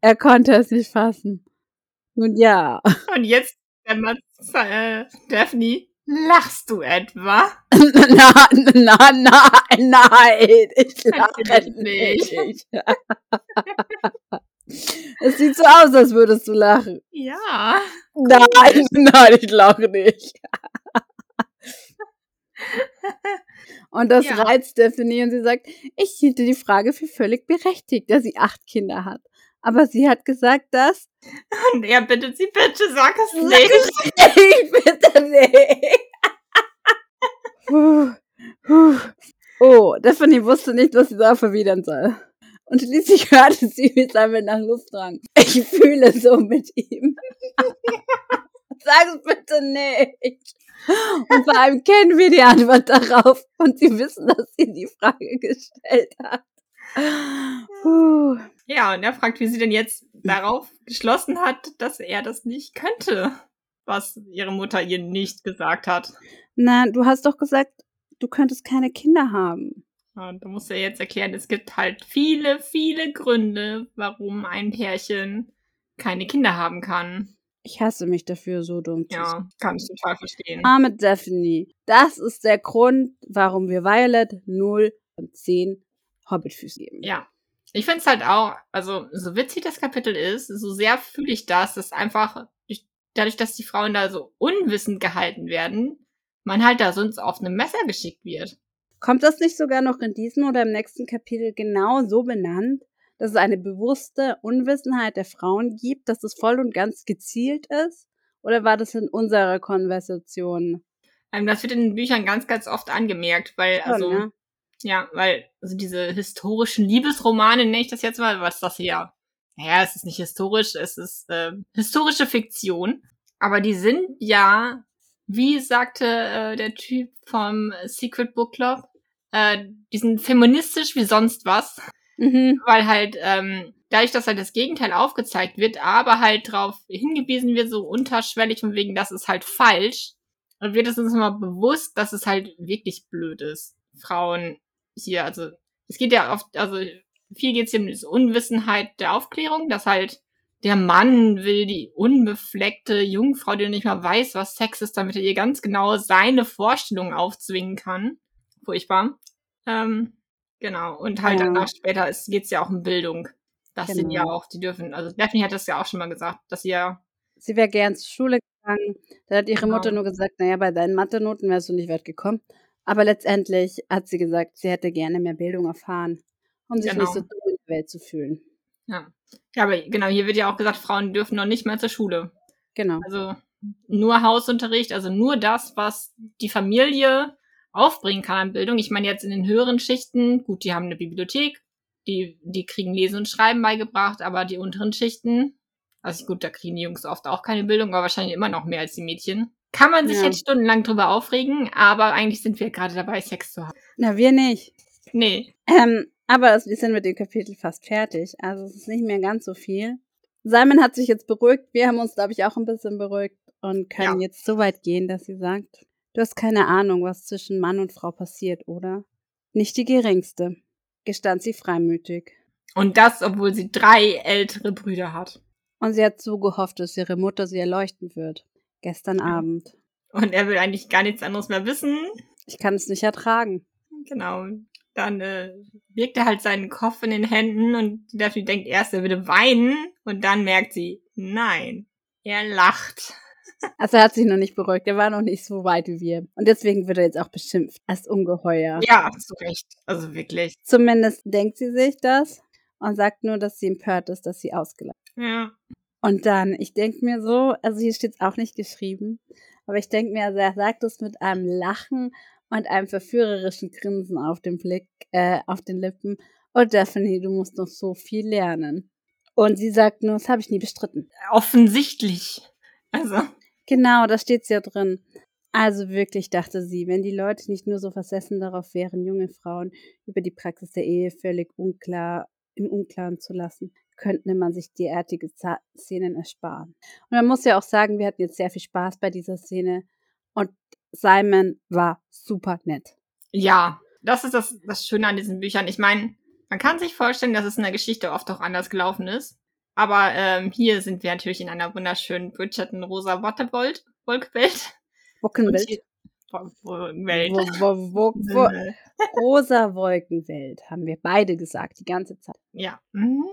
er konnte es nicht fassen. Nun ja. Und jetzt, äh, Daphne, lachst du etwa? na, na, na, nein, ich lache nicht. nicht. Es sieht so aus, als würdest du lachen. Ja. Nein, nein, ich lache nicht. Und das ja. reizt Stephanie und sie sagt, ich hielte die Frage für völlig berechtigt, dass sie acht Kinder hat. Aber sie hat gesagt, dass. Und er bittet sie, bitte sag es nicht. Ich bitte nicht. puh, puh. Oh, Stephanie wusste nicht, was sie da verwidern soll und schließlich hörte sie, wie Samuel nach Luft rang. Ich fühle so mit ihm. Sag es bitte nicht. Und vor allem kennen wir die Antwort darauf und sie wissen, dass sie die Frage gestellt hat. Puh. Ja, und er fragt, wie sie denn jetzt darauf geschlossen hat, dass er das nicht könnte, was ihre Mutter ihr nicht gesagt hat. Na, du hast doch gesagt, du könntest keine Kinder haben. Und du musst ja jetzt erklären, es gibt halt viele, viele Gründe, warum ein Pärchen keine Kinder haben kann. Ich hasse mich dafür, so dumm zu Ja, kann ich total verstehen. Arme Daphne. Das ist der Grund, warum wir Violet 0 und 10 Hobbitfüße geben. Ja. Ich finde es halt auch, also so witzig das Kapitel ist, so sehr fühle ich das, dass einfach durch, dadurch, dass die Frauen da so unwissend gehalten werden, man halt da sonst auf einem Messer geschickt wird. Kommt das nicht sogar noch in diesem oder im nächsten Kapitel genau so benannt, dass es eine bewusste Unwissenheit der Frauen gibt, dass es voll und ganz gezielt ist? Oder war das in unserer Konversation? Ähm, das wird in den Büchern ganz, ganz oft angemerkt, weil, Schon, also, ne? ja, weil, also diese historischen Liebesromane, nenne ich das jetzt mal, was das hier, naja, es ist nicht historisch, es ist äh, historische Fiktion, aber die sind ja, wie sagte äh, der Typ vom Secret Book Club, äh, die sind feministisch wie sonst was, Mhm. weil halt, ähm, dadurch, dass halt das Gegenteil aufgezeigt wird, aber halt drauf hingewiesen wird, so unterschwellig von wegen, das ist halt falsch, und wird es uns mal bewusst, dass es halt wirklich blöd ist, Frauen hier, also es geht ja oft, also viel geht es hier um diese Unwissenheit der Aufklärung, dass halt der Mann will die unbefleckte Jungfrau, die nicht mal weiß, was Sex ist, damit er ihr ganz genau seine Vorstellungen aufzwingen kann. Furchtbar. Ähm, genau. Und halt Ja. danach später ist, geht's ja auch um Bildung. Das sind ja Genau. auch, die dürfen, also Daphne hat das ja auch schon mal gesagt, dass sie ja, Sie wäre gern zur Schule gegangen. Da hat ihre Genau. Mutter nur gesagt, naja, bei deinen Mathe-Noten wärst du nicht weit gekommen. Aber letztendlich hat sie gesagt, sie hätte gerne mehr Bildung erfahren, um sich Genau. nicht so dumm in der Welt zu fühlen. ja. Ja, aber genau, hier wird ja auch gesagt, Frauen dürfen noch nicht mal zur Schule. Genau. Also nur Hausunterricht, also nur das, was die Familie aufbringen kann an Bildung. Ich meine jetzt in den höheren Schichten, gut, die haben eine Bibliothek, die, die kriegen Lesen und Schreiben beigebracht, aber die unteren Schichten, also gut, da kriegen die Jungs oft auch keine Bildung, aber wahrscheinlich immer noch mehr als die Mädchen. Kann man sich Ja. jetzt stundenlang drüber aufregen, aber eigentlich sind wir gerade dabei, Sex zu haben. Na, wir nicht. Nee. Ähm, aber wir sind mit dem Kapitel fast fertig. Also es ist nicht mehr ganz so viel. Simon hat sich jetzt beruhigt. Wir haben uns, glaube ich, auch ein bisschen beruhigt und können Ja. jetzt so weit gehen, dass sie sagt, du hast keine Ahnung, was zwischen Mann und Frau passiert, oder? Nicht die geringste, gestand sie freimütig. Und das, obwohl sie drei ältere Brüder hat. Und sie hat so gehofft, dass ihre Mutter sie erleuchten wird. Gestern. Abend. Und er will eigentlich gar nichts anderes mehr wissen. Ich kann es nicht ertragen. Genau. Dann äh, wirkt er halt seinen Kopf in den Händen und Daphne denkt erst, er würde weinen und dann merkt sie, nein, er lacht. Also er hat sich noch nicht beruhigt. Er war noch nicht so weit wie wir. Und deswegen wird er jetzt auch beschimpft als Ungeheuer. Ja, zu Recht. Also wirklich. Zumindest denkt sie sich das und sagt nur, dass sie empört ist, dass sie ausgelacht Ja. Und dann, ich denke mir so, also hier steht es auch nicht geschrieben, aber ich denke mir, also er sagt es mit einem Lachen und einem verführerischen Grinsen auf dem Blick, äh, auf den Lippen. Oh, Daphne, du musst noch so viel lernen. Und sie sagt nur, das habe ich nie bestritten. Offensichtlich. Also, Genau, da steht's ja drin. Also wirklich, dachte sie, wenn die Leute nicht nur so versessen darauf wären, junge Frauen über die Praxis der Ehe völlig unklar, im Unklaren zu lassen, könnte man sich derartige Szenen ersparen. Und man muss ja auch sagen, wir hatten jetzt sehr viel Spaß bei dieser Szene und Simon war super nett. ja, das ist das, das Schöne an diesen Büchern. Ich meine, man kann sich vorstellen, dass es in der Geschichte oft auch anders gelaufen ist. Aber ähm, hier sind wir natürlich in einer wunderschönen Bridgerton rosa Waterbolt Wolkwelt. Wockenwelt. hier- Wo- wo-. Wo, wo, wo, wo, rosa Wolkenwelt, haben wir beide gesagt, die ganze Zeit. Ja. Mhm.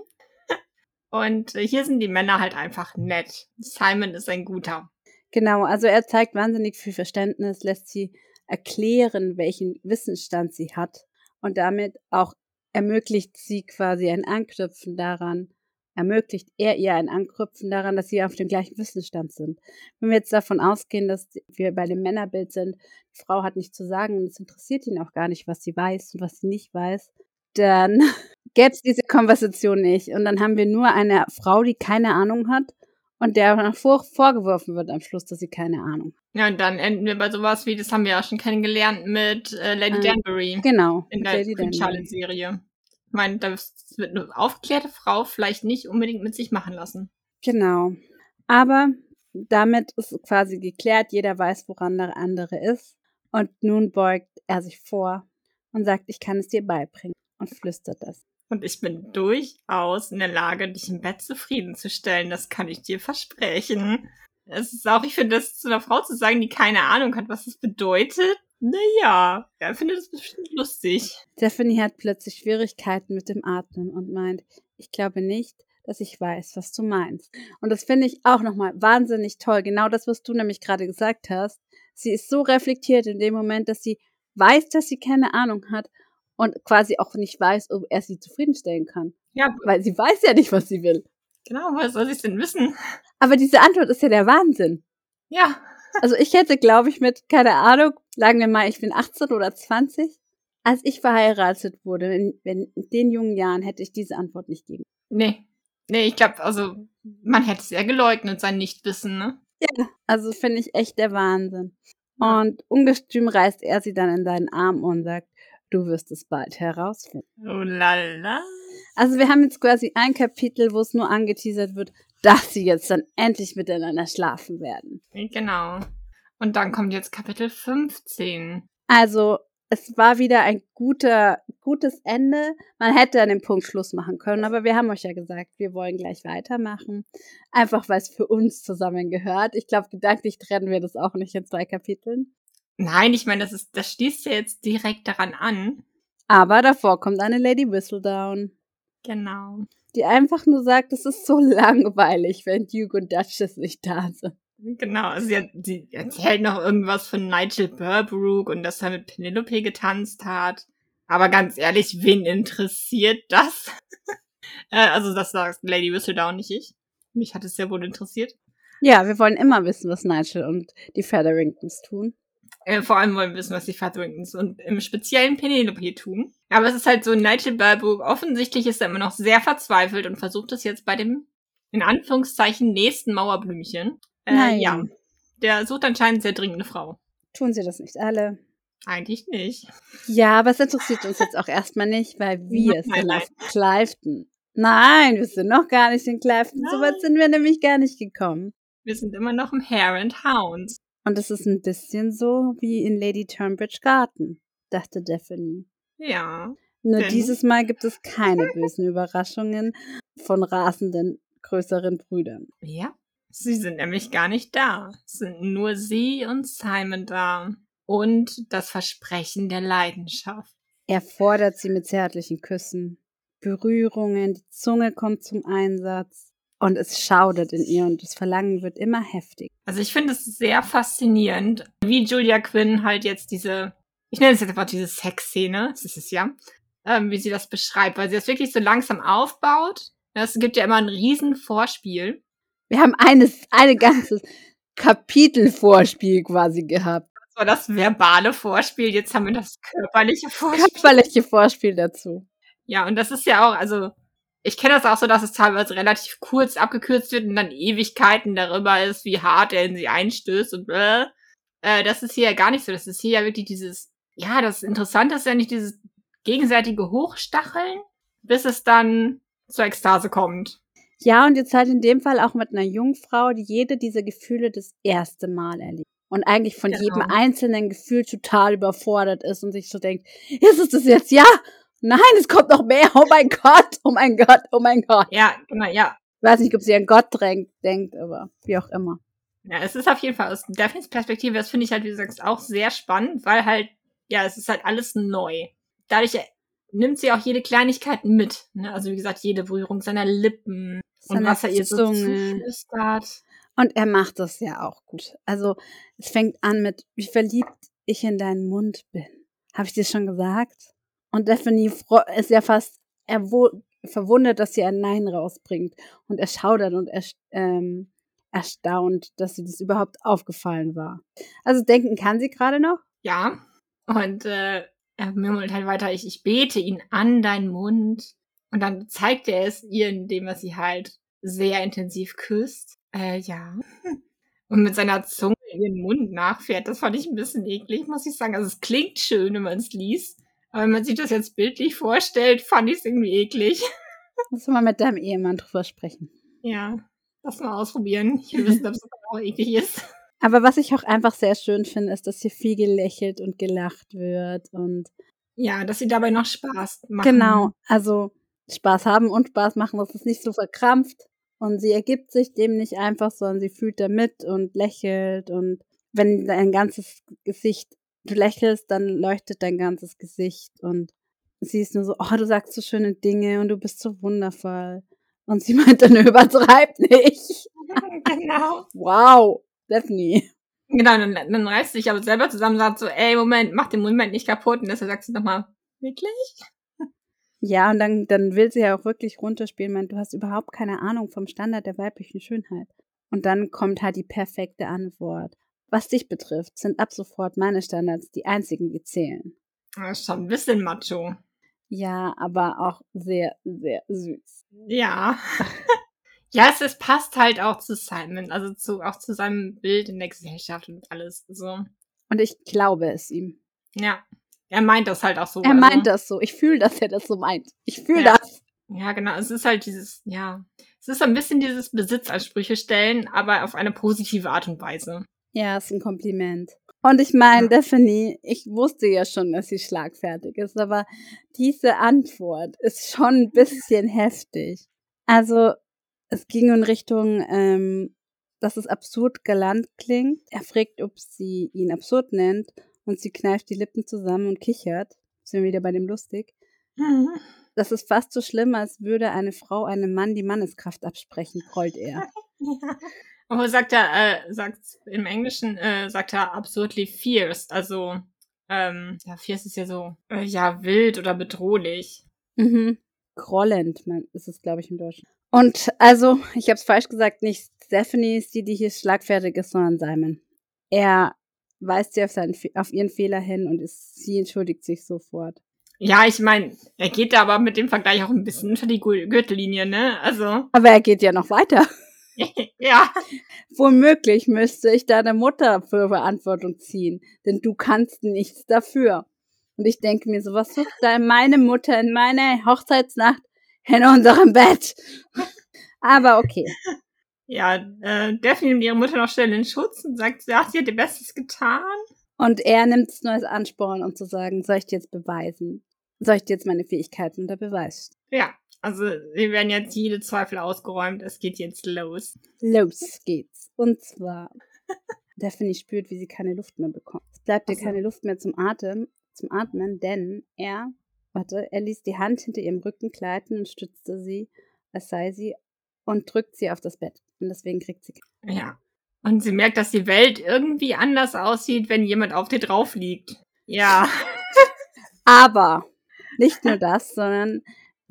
Und äh, hier sind die Männer halt einfach nett. Simon ist ein guter. Genau, also er zeigt wahnsinnig viel Verständnis, lässt sie erklären, welchen Wissensstand sie hat und damit auch ermöglicht sie quasi ein Anknüpfen daran, ermöglicht er ihr ein Anknüpfen daran, dass sie auf dem gleichen Wissensstand sind. Wenn wir jetzt davon ausgehen, dass wir bei dem Männerbild sind, die Frau hat nichts zu sagen und es interessiert ihn auch gar nicht, was sie weiß und was sie nicht weiß, dann gäbe es diese Konversation nicht. Und dann haben wir nur eine Frau, die keine Ahnung hat und der vor, vorgeworfen wird am Schluss, dass sie keine Ahnung hat. Ja, und dann enden wir bei sowas wie, das haben wir ja schon kennengelernt mit äh, Lady Ähm, Danbury Genau. in der Lady Queen. Charlotte-Serie. Ich meine, das wird eine aufgeklärte Frau vielleicht nicht unbedingt mit sich machen lassen. Genau. Aber damit ist quasi geklärt, jeder weiß, woran der andere ist. Und nun beugt er sich vor und sagt, ich kann es dir beibringen und flüstert das. Und ich bin durchaus in der Lage, dich im Bett zufriedenzustellen. Das kann ich dir versprechen. Es ist auch, ich finde, das zu einer Frau zu sagen, die keine Ahnung hat, was das bedeutet. Naja, er findet das bestimmt lustig. Stephanie hat plötzlich Schwierigkeiten mit dem Atmen und meint, ich glaube nicht, dass ich weiß, was du meinst. Und das finde ich auch nochmal wahnsinnig toll. Genau das, was du nämlich gerade gesagt hast. Sie ist so reflektiert in dem Moment, dass sie weiß, dass sie keine Ahnung hat und quasi auch nicht weiß, ob er sie zufriedenstellen kann. Ja. Weil sie weiß ja nicht, was sie will. Genau, woher soll sie es denn wissen? Aber diese Antwort ist ja der Wahnsinn. Ja. Also ich hätte, glaube ich, mit, keine Ahnung, sagen wir mal, ich bin 18 oder 20. Als ich verheiratet wurde, in, in den jungen Jahren, hätte ich diese Antwort nicht geben. Nee. Nee, ich glaube, also man hätte es ja geleugnet, sein Nichtwissen, ne? Ja, also finde ich echt der Wahnsinn. Und ungestüm reißt er sie dann in seinen Arm und sagt, Du wirst es bald herausfinden. Oh lala. Also wir haben jetzt quasi ein Kapitel, wo es nur angeteasert wird, dass sie jetzt dann endlich miteinander schlafen werden. Genau. Und dann kommt jetzt Kapitel 15. Also es war wieder ein guter, gutes Ende. Man hätte an dem Punkt Schluss machen können, aber wir haben euch ja gesagt, wir wollen gleich weitermachen. Einfach weil es für uns zusammengehört. Ich glaube, gedanklich trennen wir das auch nicht in zwei Kapiteln. Nein, ich meine, das ist, das schließt ja jetzt direkt daran an. Aber davor kommt eine Lady Whistledown. Genau. Die einfach nur sagt, es ist so langweilig, wenn Duke und Duchess nicht da sind. Genau, also sie, sie erzählt noch irgendwas von Nigel Burbrook und dass er mit Penelope getanzt hat. Aber ganz ehrlich, wen interessiert das? Äh, also das sagt Lady Whistledown, nicht ich. Mich hat es sehr wohl interessiert. Ja, wir wollen immer wissen, was Nigel und die Featheringtons tun. Äh, vor allem wollen wir wissen, was die Featheringtons und im speziellen Penelope tun. Aber es ist halt so, Nigel Burbrook, offensichtlich ist er immer noch sehr verzweifelt und versucht es jetzt bei dem, in Anführungszeichen, nächsten Mauerblümchen. Äh, Nein. Ja. Der sucht anscheinend sehr dringend eine Frau. Tun sie das nicht alle? Eigentlich nicht. Ja, aber es interessiert uns jetzt auch erstmal nicht, weil wir Nein, sind nein. Clifton. Nein, wir sind noch gar nicht in Clifton. So weit sind wir nämlich gar nicht gekommen. Wir sind immer noch im Hare and Hound. Und es ist ein bisschen so wie in Lady Turnbridge Garten, dachte Daphne. Ja. Nur Denn- dieses Mal gibt es keine bösen Überraschungen von rasenden größeren Brüdern. Ja. Sie sind nämlich gar nicht da. Es sind nur sie und Simon da. Und das Versprechen der Leidenschaft. Er fordert sie mit zärtlichen Küssen, Berührungen, die Zunge kommt zum Einsatz und es schaudert in ihr und das Verlangen wird immer heftig. Also ich finde es sehr faszinierend, wie Julia Quinn halt jetzt diese, ich nenne es jetzt einfach diese Sexszene, das ist es ja, ähm, wie sie das beschreibt, weil sie das wirklich so langsam aufbaut. Es gibt ja immer ein riesen Vorspiel. Wir haben eines, eine ganze Kapitelvorspiel quasi gehabt. Das war das verbale Vorspiel, jetzt haben wir das körperliche Vorspiel. Körperliche Vorspiel dazu. Ja, und das ist ja auch, also ich kenne das auch so, dass es teilweise relativ kurz abgekürzt wird und dann Ewigkeiten darüber ist, wie hart er in sie einstößt und äh, äh, das ist hier ja gar nicht so. Das ist hier ja wirklich dieses, ja, das Interessante ist ja nicht dieses gegenseitige Hochstacheln, bis es dann zur Ekstase kommt. Ja, und jetzt halt in dem Fall auch mit einer Jungfrau, die jede dieser Gefühle das erste Mal erlebt. Und eigentlich von Genau. jedem einzelnen Gefühl total überfordert ist und sich so denkt, ist es das jetzt? Ja! Nein, es kommt noch mehr! Oh mein Gott! Oh mein Gott! Oh mein Gott! Ja, genau, ja. Ich weiß nicht, ob sie an Gott drängt, denkt, aber wie auch immer. Ja, es ist auf jeden Fall aus Daphnes Perspektive, das finde ich halt, wie du sagst, auch sehr spannend, weil halt, ja, es ist halt alles neu. Dadurch äh, nimmt sie auch jede Kleinigkeit mit. Ne? Also wie gesagt, jede Berührung seiner Lippen und Seine was er ihr so zuflüstert. Und er macht das ja auch gut. Also, es fängt an mit, wie verliebt ich in deinen Mund bin. Habe ich dir schon gesagt? Und Daphne ist ja fast verwundert, dass sie ein Nein rausbringt. Und er schaudert und er, ähm, erstaunt, dass sie das überhaupt aufgefallen war. Also denken kann sie gerade noch. Ja. Und äh, er murmelt halt weiter, ich, ich bete ihn an deinen Mund. Und dann zeigt er es ihr, indem er sie halt sehr intensiv küsst. Äh, ja. Und mit seiner Zunge in ihren Mund nachfährt. Das fand ich ein bisschen eklig, muss ich sagen. Also es klingt schön, wenn man es liest. Aber wenn man sich das jetzt bildlich vorstellt, fand ich es irgendwie eklig. Muss mal mit deinem Ehemann drüber sprechen. Ja. Lass mal ausprobieren. Ich will wissen, ob es auch eklig ist. Aber was ich auch einfach sehr schön finde, ist, dass hier viel gelächelt und gelacht wird und ja, dass sie dabei noch Spaß machen. Genau, also Spaß haben und Spaß machen, das ist nicht so verkrampft und sie ergibt sich dem nicht einfach, sondern sie fühlt da mit und lächelt und wenn dein ganzes Gesicht, du lächelst, dann leuchtet dein ganzes Gesicht und sie ist nur so, oh, du sagst so schöne Dinge und du bist so wundervoll. Und sie meint dann, übertreib nicht. genau. Wow, Stephanie. Genau, dann, dann reißt sich aber selber zusammen und sagt so, ey, Moment, mach den Moment nicht kaputt. Und deshalb sagt sie nochmal, wirklich? Ja, und dann, dann will sie ja auch wirklich runterspielen, meint, du hast überhaupt keine Ahnung vom Standard der weiblichen Schönheit. Und dann kommt halt die perfekte Antwort. Was dich betrifft, sind ab sofort meine Standards die einzigen, die zählen. Das ist schon ein bisschen macho. Ja, aber auch sehr, sehr süß. Ja. ja, es, es passt halt auch zu Simon, also zu, auch zu seinem Bild in der Gesellschaft und alles so. Und ich glaube es ihm. Ja. Er meint das halt auch so. Er also. meint das so. Ich fühle, dass er das so meint. Ich fühle ja. das. Ja, genau. Es ist halt dieses, ja. Es ist ein bisschen dieses Besitzansprüche stellen, aber auf eine positive Art und Weise. Ja, ist ein Kompliment. Und ich meine. Daphne, ich wusste ja schon, dass sie schlagfertig ist, aber diese Antwort ist schon ein bisschen heftig. Also, es ging in Richtung, ähm, dass es absurd galant klingt. Er fragt, ob sie ihn absurd nennt und sie kneift die Lippen zusammen und kichert. Sind wir wieder bei dem lustig. Mhm. Das ist fast so schlimm, als würde eine Frau einem Mann die Manneskraft absprechen, grollt er. ja. Aber sagt er, äh, sagt im Englischen, äh, sagt er absurdly fierce. Also, ähm, ja, fierce ist ja so, äh, ja, wild oder bedrohlich. Mhm. Grollend, man, ist es, glaube ich, im Deutschen. Und also, ich habe es falsch gesagt, nicht Stephanie ist die, die hier schlagfertig ist, sondern Simon. Er weist sie auf, seinen, auf ihren Fehler hin und ist, sie entschuldigt sich sofort. Ja, ich meine, er geht da aber mit dem Vergleich auch ein bisschen unter die Gürtellinie, ne? Also. Aber er geht ja noch weiter. ja. Womöglich müsste ich deine Mutter für Verantwortung ziehen, denn du kannst nichts dafür. Und ich denke mir so, was sucht da meine Mutter in meiner Hochzeitsnacht in unserem Bett? Aber okay. Ja, äh, Daphne nimmt ihre Mutter noch schnell in Schutz und sagt, ja, sie hat ihr Bestes getan. Und er nimmt es nur als Ansporn, um zu sagen, soll ich dir jetzt beweisen? Soll ich dir jetzt meine Fähigkeiten unter Beweis? Ja, also wir werden jetzt jede Zweifel ausgeräumt. Es geht jetzt los. Los geht's. Und zwar, Daphne spürt, wie sie keine Luft mehr bekommt. Es bleibt ihr keine Luft mehr zum Atem, zum Atmen, denn er, warte, er ließ die Hand hinter ihrem Rücken gleiten und stützte sie, als sei sie, und drückt sie auf das Bett. Und deswegen kriegt sie. Ja. Und sie merkt, dass die Welt irgendwie anders aussieht, wenn jemand auf dir drauf liegt. Ja. Aber nicht nur das, sondern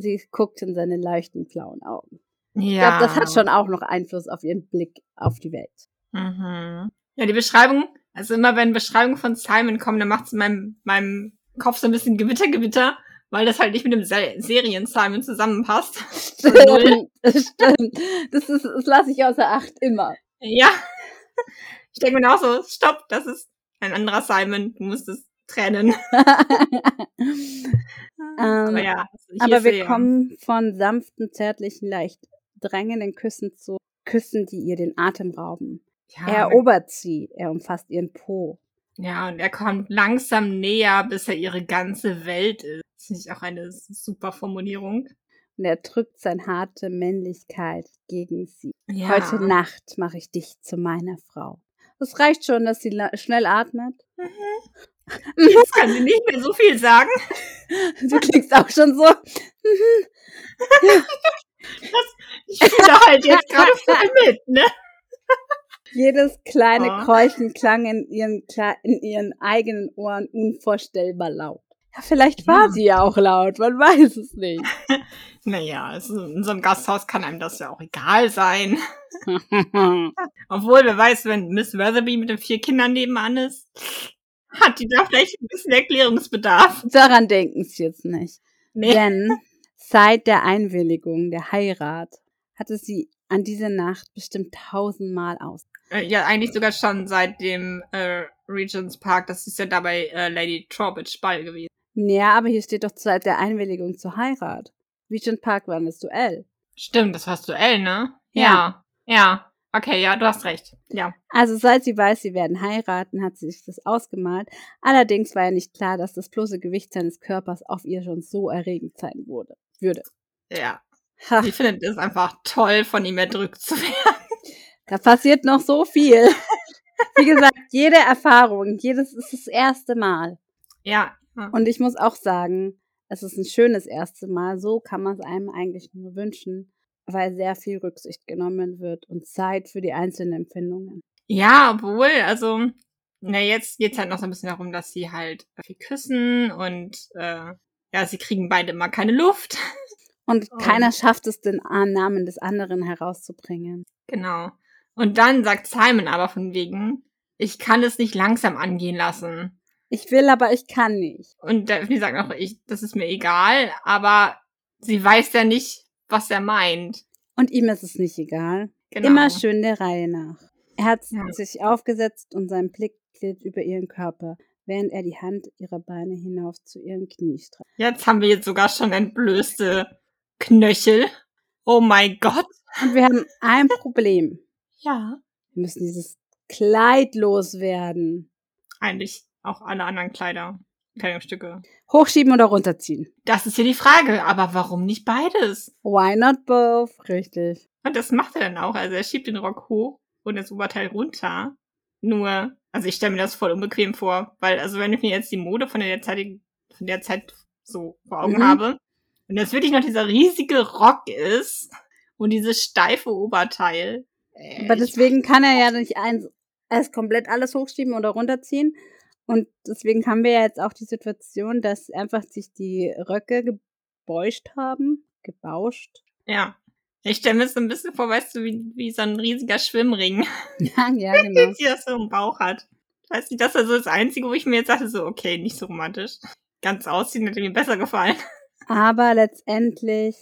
sie guckt in seine leichten blauen Augen. Ja. Ich glaube, das hat schon auch noch Einfluss auf ihren Blick auf die Welt. Mhm. Ja, die Beschreibung, also immer wenn Beschreibungen von Simon kommen, dann macht es in meinem, meinem Kopf so ein bisschen Gewitter, Gewitter, weil das halt nicht mit dem Serien-Simon zusammenpasst. Stimmt, stimmt. Das, ist, das lasse ich außer Acht immer. Ja. Ich denke mir auch so, stopp, das ist ein anderer Simon, du musst es trennen. aber, ähm, ja, aber wir kommen von sanften, zärtlichen, leicht drängenden Küssen zu Küssen, die ihr den Atem rauben. Ja, er erobert sie, er umfasst ihren Po. Ja, und er kommt langsam näher, bis er ihre ganze Welt ist. Das finde ich auch eine super Formulierung. Und er drückt seine harte Männlichkeit gegen sie. Ja. Heute Nacht mache ich dich zu meiner Frau. Es reicht schon, dass sie schnell atmet. Mhm. Jetzt kann sie nicht mehr so viel sagen. Du klingst auch schon so. das, ich fühle halt jetzt gerade voll mit, ne? Jedes kleine oh. Keuchen klang in ihren, in ihren eigenen Ohren unvorstellbar laut. Ja, vielleicht war ja. sie ja auch laut, man weiß es nicht. naja, also in so einem Gasthaus kann einem das ja auch egal sein. Obwohl, wer weiß, wenn Miss Weatherby mit den vier Kindern nebenan ist, hat die da vielleicht ein bisschen Erklärungsbedarf. Daran denken sie jetzt nicht. Nee. Denn seit der Einwilligung der Heirat hatte sie an dieser Nacht bestimmt tausendmal aus. Äh, ja, eigentlich sogar schon seit dem äh, Regents Park. Das ist ja dabei äh, Lady Trowbridge Ball gewesen. Ja, aber hier steht doch seit der Einwilligung zur Heirat. Regent Park war das Duell. Stimmt, das war das Duell, ne? Ja. Ja. ja. Okay, ja, du hast recht. Ja. Also seit sie weiß, sie werden heiraten, hat sie sich das ausgemalt. Allerdings war ja nicht klar, dass das bloße Gewicht seines Körpers auf ihr schon so erregend sein wurde, würde. Ja. Ha, Ich finde es einfach toll, von ihm erdrückt zu werden. da passiert noch so viel. Wie gesagt, jede Erfahrung, jedes ist das erste Mal. Ja. ja. Und ich muss auch sagen, es ist ein schönes erste Mal. So kann man es einem eigentlich nur wünschen, weil sehr viel Rücksicht genommen wird und Zeit für die einzelnen Empfindungen. Ja, obwohl, also, na, jetzt geht's halt noch so ein bisschen darum, dass sie halt viel küssen und äh, ja, sie kriegen beide mal keine Luft. Und Oh. keiner schafft es, den Namen des anderen herauszubringen. Genau. Und dann sagt Simon aber von wegen, ich kann es nicht langsam angehen lassen. Ich will, aber ich kann nicht. Und Daphne sagt auch, ich, das ist mir egal, aber sie weiß ja nicht, was er meint. Und ihm ist es nicht egal. Genau. Immer schön der Reihe nach. Er hat Ja. sich aufgesetzt und sein Blick glitt über ihren Körper, während er die Hand ihrer Beine hinauf zu ihren Knie streicht. Jetzt haben wir jetzt sogar schon entblößte Knöchel. Oh mein Gott. Und wir haben ein Problem. Ja. Wir müssen dieses Kleid loswerden. Eigentlich auch alle anderen Kleider, Kleidungsstücke. Hochschieben oder runterziehen. Das ist hier die Frage. Aber warum nicht beides? Why not both? Richtig. Und das macht er dann auch. Also er schiebt den Rock hoch und das Oberteil runter. Nur, also ich stelle mir das voll unbequem vor, weil, also wenn ich mir jetzt die Mode von der Zeit, von der Zeit so vor Augen Mhm. habe, und jetzt wirklich noch dieser riesige Rock ist und dieses steife Oberteil. äh, Aber deswegen kann er ja nicht eins, erst komplett alles hochschieben oder runterziehen. Und deswegen haben wir ja jetzt auch die Situation, dass einfach sich die Röcke gebeuscht haben, gebauscht. Ja. Ich stelle mir das so ein bisschen vor, weißt du, wie, wie so ein riesiger Schwimmring, Ja, ja, genau. die das so im Bauch hat. Ich weiß nicht, das ist also das Einzige, wo ich mir jetzt dachte, so, okay, nicht so romantisch. Ganz ausziehen hätte mir besser gefallen. Aber letztendlich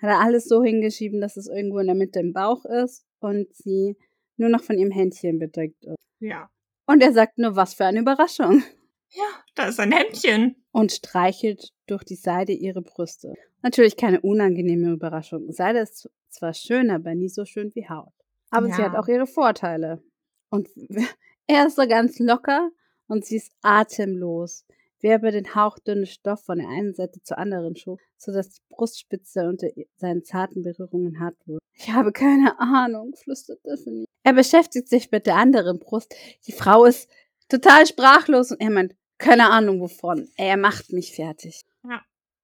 hat er alles so hingeschrieben, dass es irgendwo in der Mitte im Bauch ist und sie nur noch von ihrem Händchen bedeckt ist. Ja. Und er sagt nur, was für eine Überraschung. Ja, da ist ein Hemdchen. Und streichelt durch die Seide ihre Brüste. Natürlich keine unangenehme Überraschung. Seide ist zwar schön, aber nie so schön wie Haut. Aber sie Ja. hat auch ihre Vorteile. Und er ist so ganz locker und sie ist atemlos, wie er über den hauchdünnen Stoff von der einen Seite zur anderen schob, sodass die Brustspitze unter seinen zarten Berührungen hart wurde. Ich habe keine Ahnung, flüstert Tiffany. Er beschäftigt sich mit der anderen Brust. Die Frau ist total sprachlos und er meint, keine Ahnung wovon. Er macht mich fertig.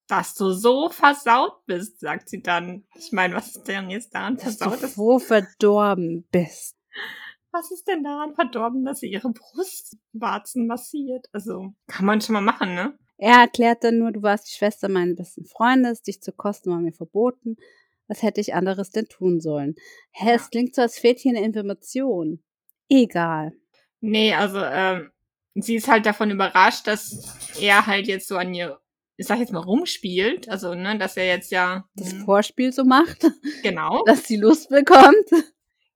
Dass du so versaut bist, sagt sie dann. Ich meine, was ist denn jetzt daran Dass versaut? du Dass, so verdorben bist. Was ist denn daran verdorben, dass sie ihre Brustwarzen massiert? Also, kann man schon mal machen, ne? Er erklärt dann nur, du warst die Schwester meines besten Freundes, dich zu kosten war mir verboten. Was hätte ich anderes denn tun sollen? Hä, es klingt so, als fehlt hier eine Information. Egal. Nee, also, ähm, sie ist halt davon überrascht, dass er halt jetzt so an ihr, ich sag jetzt mal, rumspielt. Also, ne, dass er jetzt ja. Das hm, Vorspiel so macht, genau, dass sie Lust bekommt.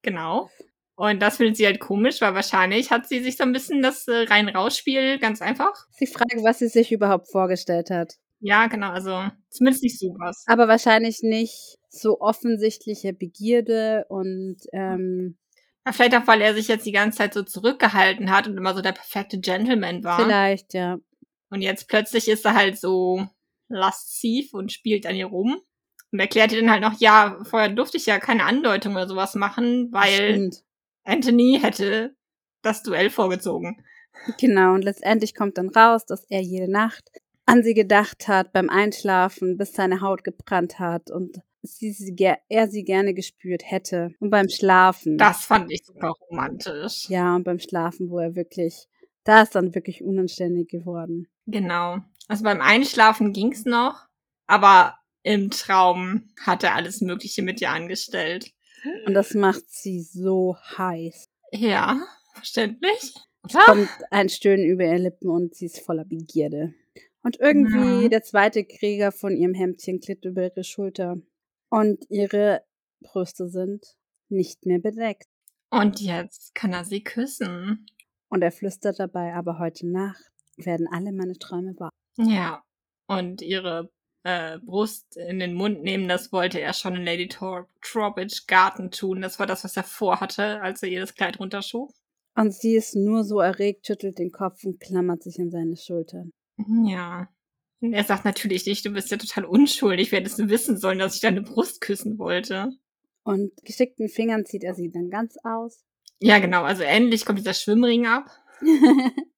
genau. Und das findet sie halt komisch, weil wahrscheinlich hat sie sich so ein bisschen das äh, Rein-Raus-Spiel ganz einfach. Sie fragt, was sie sich überhaupt vorgestellt hat. Ja, genau, also zumindest nicht sowas. Aber wahrscheinlich nicht so offensichtliche Begierde und ähm, Ja, vielleicht auch, weil er sich jetzt die ganze Zeit so zurückgehalten hat und immer so der perfekte Gentleman war. vielleicht, ja. Und jetzt plötzlich ist er halt so lasziv und spielt an ihr rum. Und erklärt ihr dann halt noch, ja, vorher durfte ich ja keine Andeutung oder sowas machen, weil Stimmt. Anthony hätte das Duell vorgezogen. Genau, und letztendlich kommt dann raus, dass er jede Nacht an sie gedacht hat beim Einschlafen, bis seine Haut gebrannt hat und sie, sie, er sie gerne gespürt hätte. Und beim Schlafen. Das fand ich super romantisch. Ja, und beim Schlafen, wo er wirklich, da ist dann wirklich unanständig geworden. Genau. Also beim Einschlafen ging's noch, aber im Traum hat er alles Mögliche mit ihr angestellt. Und das macht sie so heiß. Ja, verständlich. Es kommt ein Stöhnen über ihre Lippen und sie ist voller Begierde. Und irgendwie Ja. der zweite Krieger von ihrem Hemdchen glitt über ihre Schulter. Und ihre Brüste sind nicht mehr bedeckt. Und jetzt kann er sie küssen. Und er flüstert dabei, aber heute Nacht werden alle meine Träume wahr. Ja. Und ihre äh, Brust in den Mund nehmen, das wollte er schon in Lady Tor Trowbridge Garten tun. Das war das, was er vorhatte, als er ihr das Kleid runterschub. Und sie ist nur so erregt, schüttelt den Kopf und klammert sich an seine Schultern. Ja. Und er sagt natürlich nicht, du bist ja total unschuldig, wer hättest du wissen sollen, dass ich deine Brust küssen wollte. Und geschickten Fingern zieht er sie dann ganz aus. Ja, genau. Also endlich kommt dieser Schwimmring ab.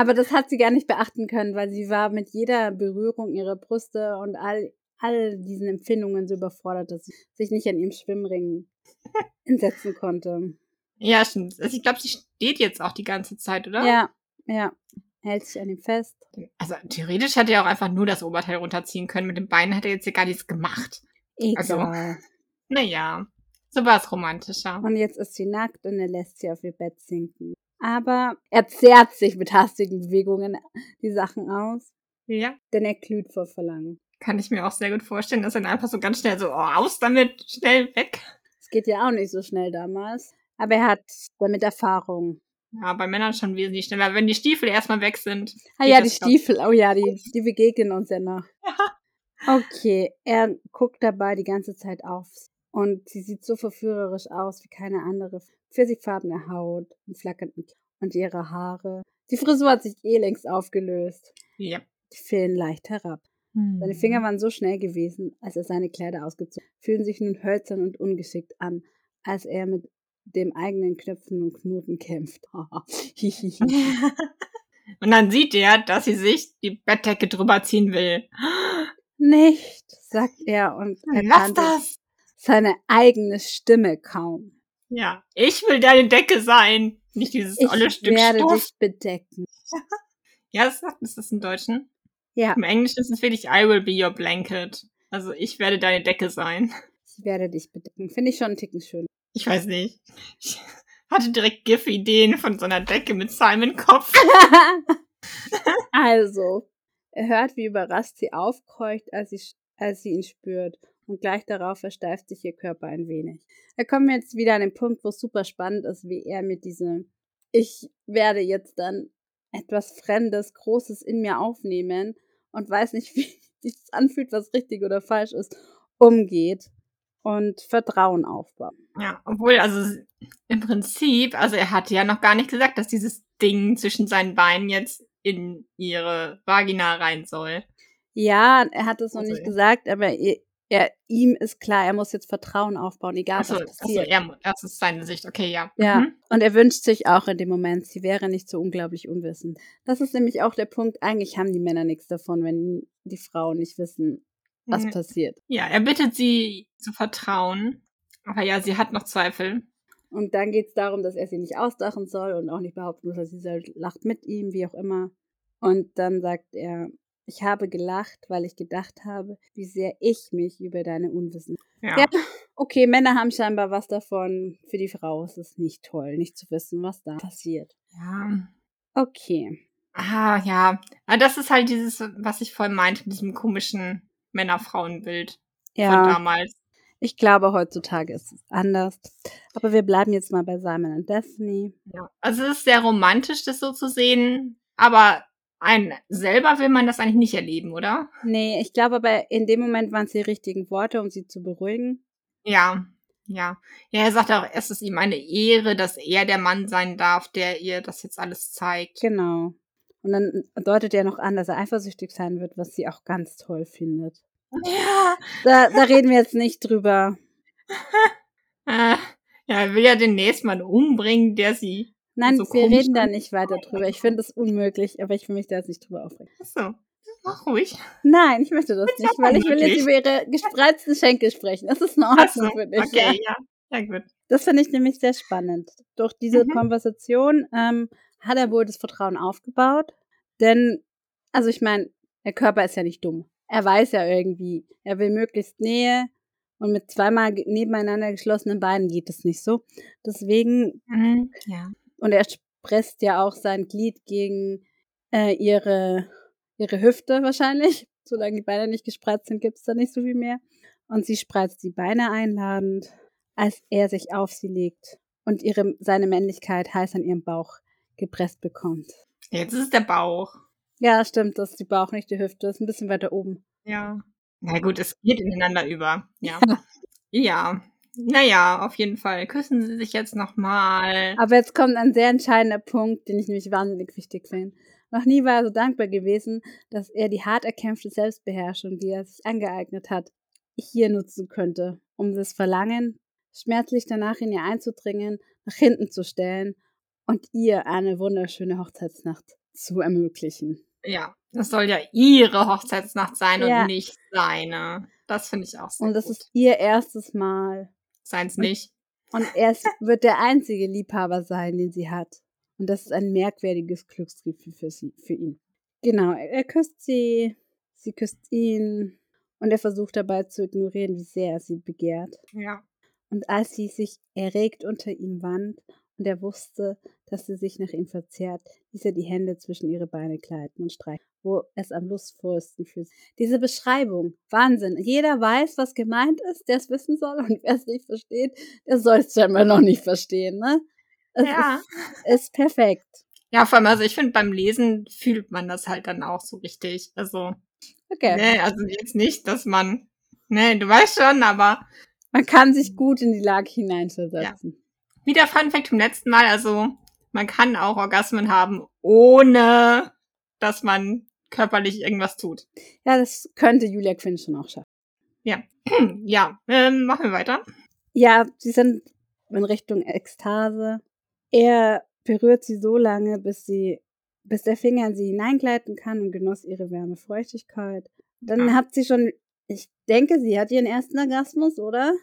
Aber das hat sie gar nicht beachten können, weil sie war mit jeder Berührung ihrer Brüste und all, all diesen Empfindungen so überfordert, dass sie sich nicht an ihrem Schwimmring entsetzen konnte. Ja, stimmt. Also ich glaube, sie steht jetzt auch die ganze Zeit, oder? Ja, ja. Hält sich an ihm fest. Also theoretisch hätte er auch einfach nur das Oberteil runterziehen können. Mit den Beinen hat er jetzt hier gar nichts gemacht. Egal. Also, naja, so war es romantischer. Und jetzt ist sie nackt und er lässt sie auf ihr Bett sinken. Aber er zerrt sich mit hastigen Bewegungen die Sachen aus, Ja, denn er glüht vor Verlangen. kann ich mir auch sehr gut vorstellen, dass er einfach so ganz schnell so, oh, aus damit, schnell weg. Es geht ja auch nicht so schnell damals. Aber er hat damit Erfahrung. Ja, bei Männern schon wesentlich schneller, wenn die Stiefel erstmal weg sind. Ah ja, die. Stiefel. Oh ja, die, die begegnen uns ja noch. Okay, er guckt dabei die ganze Zeit auf. Und sie sieht so verführerisch aus wie keine andere. Pfirsichfarbene Haut, einen flackernden und ihre Haare. Die Frisur hat sich eh längst aufgelöst. Ja. Die fielen leicht herab. Seine Finger waren so schnell gewesen, als er seine Kleider ausgezogen hat, fühlen sich nun hölzern und ungeschickt an, als er mit dem eigenen Knöpfen und Knoten kämpft. Und dann sieht er, dass sie sich die Bettdecke drüber ziehen will. Nicht, sagt er und Lass erkannte das! Seine eigene Stimme kaum. Ja, ich will deine Decke sein. Nicht dieses Ich olle Stück werde Stoff. dich bedecken. Ja, das sagt, ist das im Deutschen? Ja, Im Englischen ist es wirklich I will be your blanket. Also ich werde deine Decke sein. ich werde dich bedecken. Finde ich schon einen Ticken schön. Ich weiß nicht. Ich hatte direkt GIF-Ideen von so einer Decke mit Simon Kopf. also, er hört, wie überrascht sie aufkeucht, als sie, als sie ihn spürt. Und gleich darauf versteift sich ihr Körper ein wenig. Da kommen wir jetzt wieder an den Punkt, wo es super spannend ist, wie er mit diesem Ich werde jetzt dann etwas Fremdes, Großes in mir aufnehmen und weiß nicht, wie sich das anfühlt, was richtig oder falsch ist, umgeht und Vertrauen aufbaut. Ja, obwohl, also im Prinzip, also er hatte ja noch gar nicht gesagt, dass dieses Ding zwischen seinen Beinen jetzt in ihre Vagina rein soll. Ja, er hat es noch Also, nicht gesagt, aber er, ihm ist klar, er muss jetzt Vertrauen aufbauen, egal Achso, was achso passiert. er, das ist seine Sicht. Okay, ja. Ja, Mhm. und er wünscht sich auch in dem Moment, sie wäre nicht so unglaublich unwissend. Das ist nämlich auch der Punkt, eigentlich haben die Männer nichts davon, wenn die Frauen nicht wissen, was Mhm. passiert. Ja, er bittet sie zu vertrauen. Aber ja, sie hat noch Zweifel. Und dann geht es darum, dass er sie nicht ausdachen soll und auch nicht behaupten muss, dass sie soll, lacht mit ihm, wie auch immer. Und dann sagt er, ich habe gelacht, weil ich gedacht habe, wie sehr ich mich über deine Unwissenheit. Ja. Ja. Okay, Männer haben scheinbar was davon. Für die Frau ist es nicht toll, nicht zu wissen, was da passiert. ja. Okay. Ah, ja. Aber das ist halt dieses, was ich vorhin meinte, mit diesem komischen Männer-Frauen-Bild von Ja, damals. ich glaube, heutzutage ist es anders. Aber wir bleiben jetzt mal bei Simon und Daphne. Ja. Also es ist sehr romantisch, das so zu sehen, aber ein selber will man das eigentlich nicht erleben, oder? Nee, ich glaube aber, in dem Moment waren es die richtigen Worte, um sie zu beruhigen. Ja, ja. Ja, er sagt auch, es ist ihm eine Ehre, dass er der Mann sein darf, der ihr das jetzt alles zeigt. Genau. Und dann deutet er noch an, dass er eifersüchtig sein wird, was sie auch ganz toll findet. Ja. Da, da reden wir jetzt nicht drüber. Ja, er will ja den nächsten Mann umbringen, der sie. Nein, So wir reden da nicht weiter drüber. Ich finde es unmöglich, aber ich will mich da jetzt nicht drüber aufregen. Achso, mach ruhig. Nein, ich möchte das ja nicht, weil ich will jetzt über ihre gespreizten Schenkel sprechen. Das ist in Achso, Ordnung für dich. okay, Ja. ja. Ja, gut. Das finde ich nämlich sehr spannend. Durch diese Mhm. Konversation ähm, hat er wohl das Vertrauen aufgebaut. Denn, also ich meine, der Körper ist ja nicht dumm. Er weiß ja irgendwie, er will möglichst Nähe und mit zweimal nebeneinander geschlossenen Beinen geht es nicht so. Deswegen, Mhm. Ja. Und er presst ja auch sein Glied gegen äh, ihre, ihre Hüfte wahrscheinlich. Solange die Beine nicht gespreizt sind, gibt es da nicht so viel mehr. Und sie spreizt die Beine einladend, als er sich auf sie legt und ihre, seine Männlichkeit heiß an ihrem Bauch gepresst bekommt. Jetzt ist es der Bauch. Ja, stimmt, das ist die Bauch, nicht die Hüfte. Das ist ein bisschen weiter oben. Ja. Na gut, es geht ineinander über. Ja. ja. Ja. Naja, auf jeden Fall. Küssen sie sich jetzt nochmal. Aber jetzt kommt ein sehr entscheidender Punkt, den ich nämlich wahnsinnig wichtig finde. Noch nie war er so dankbar gewesen, dass er die hart erkämpfte Selbstbeherrschung, die er sich angeeignet hat, hier nutzen könnte, um das Verlangen, schmerzlich danach in ihr einzudringen, nach hinten zu stellen und ihr eine wunderschöne Hochzeitsnacht zu ermöglichen. Ja, das soll ja ihre Hochzeitsnacht sein ja. und nicht seine. Das finde ich auch sehr Und das gut. ist ihr erstes Mal. Seins nicht. Und er wird der einzige Liebhaber sein, den sie hat. Und das ist ein merkwürdiges Glücksgefühl für sie, für ihn. Genau, er, er küsst sie, sie küsst ihn und er versucht dabei zu ignorieren, wie sehr er sie begehrt. Ja. Und als sie sich erregt unter ihm wand und er wusste, dass sie sich nach ihm verzehrt, ließ er die Hände zwischen ihre Beine gleiten und streichen, wo es am lustvollsten für sie. Diese Beschreibung, Wahnsinn. Jeder weiß, was gemeint ist, der es wissen soll und wer es nicht versteht, der soll es scheinbar noch nicht verstehen, ne? Es ja. Ist, ist perfekt. Ja, vor allem, also ich finde, beim Lesen fühlt man das halt dann auch so richtig. Also, okay. nee, also jetzt nicht, dass man, nee, du weißt schon, aber man kann sich gut in die Lage hineinversetzen. Ja. Wieder Fun Fact vom letzten Mal, also man kann auch Orgasmen haben, ohne dass man körperlich irgendwas tut. Ja, das könnte Julia Quinn schon auch schaffen. Ja, ja, ähm, machen wir weiter. Ja, sie sind in Richtung Ekstase. Er berührt sie so lange, bis sie, bis der Finger in sie hineingleiten kann und genoss ihre Wärme, Feuchtigkeit. Dann ja. hat sie schon, ich denke, sie hat ihren ersten Orgasmus, oder?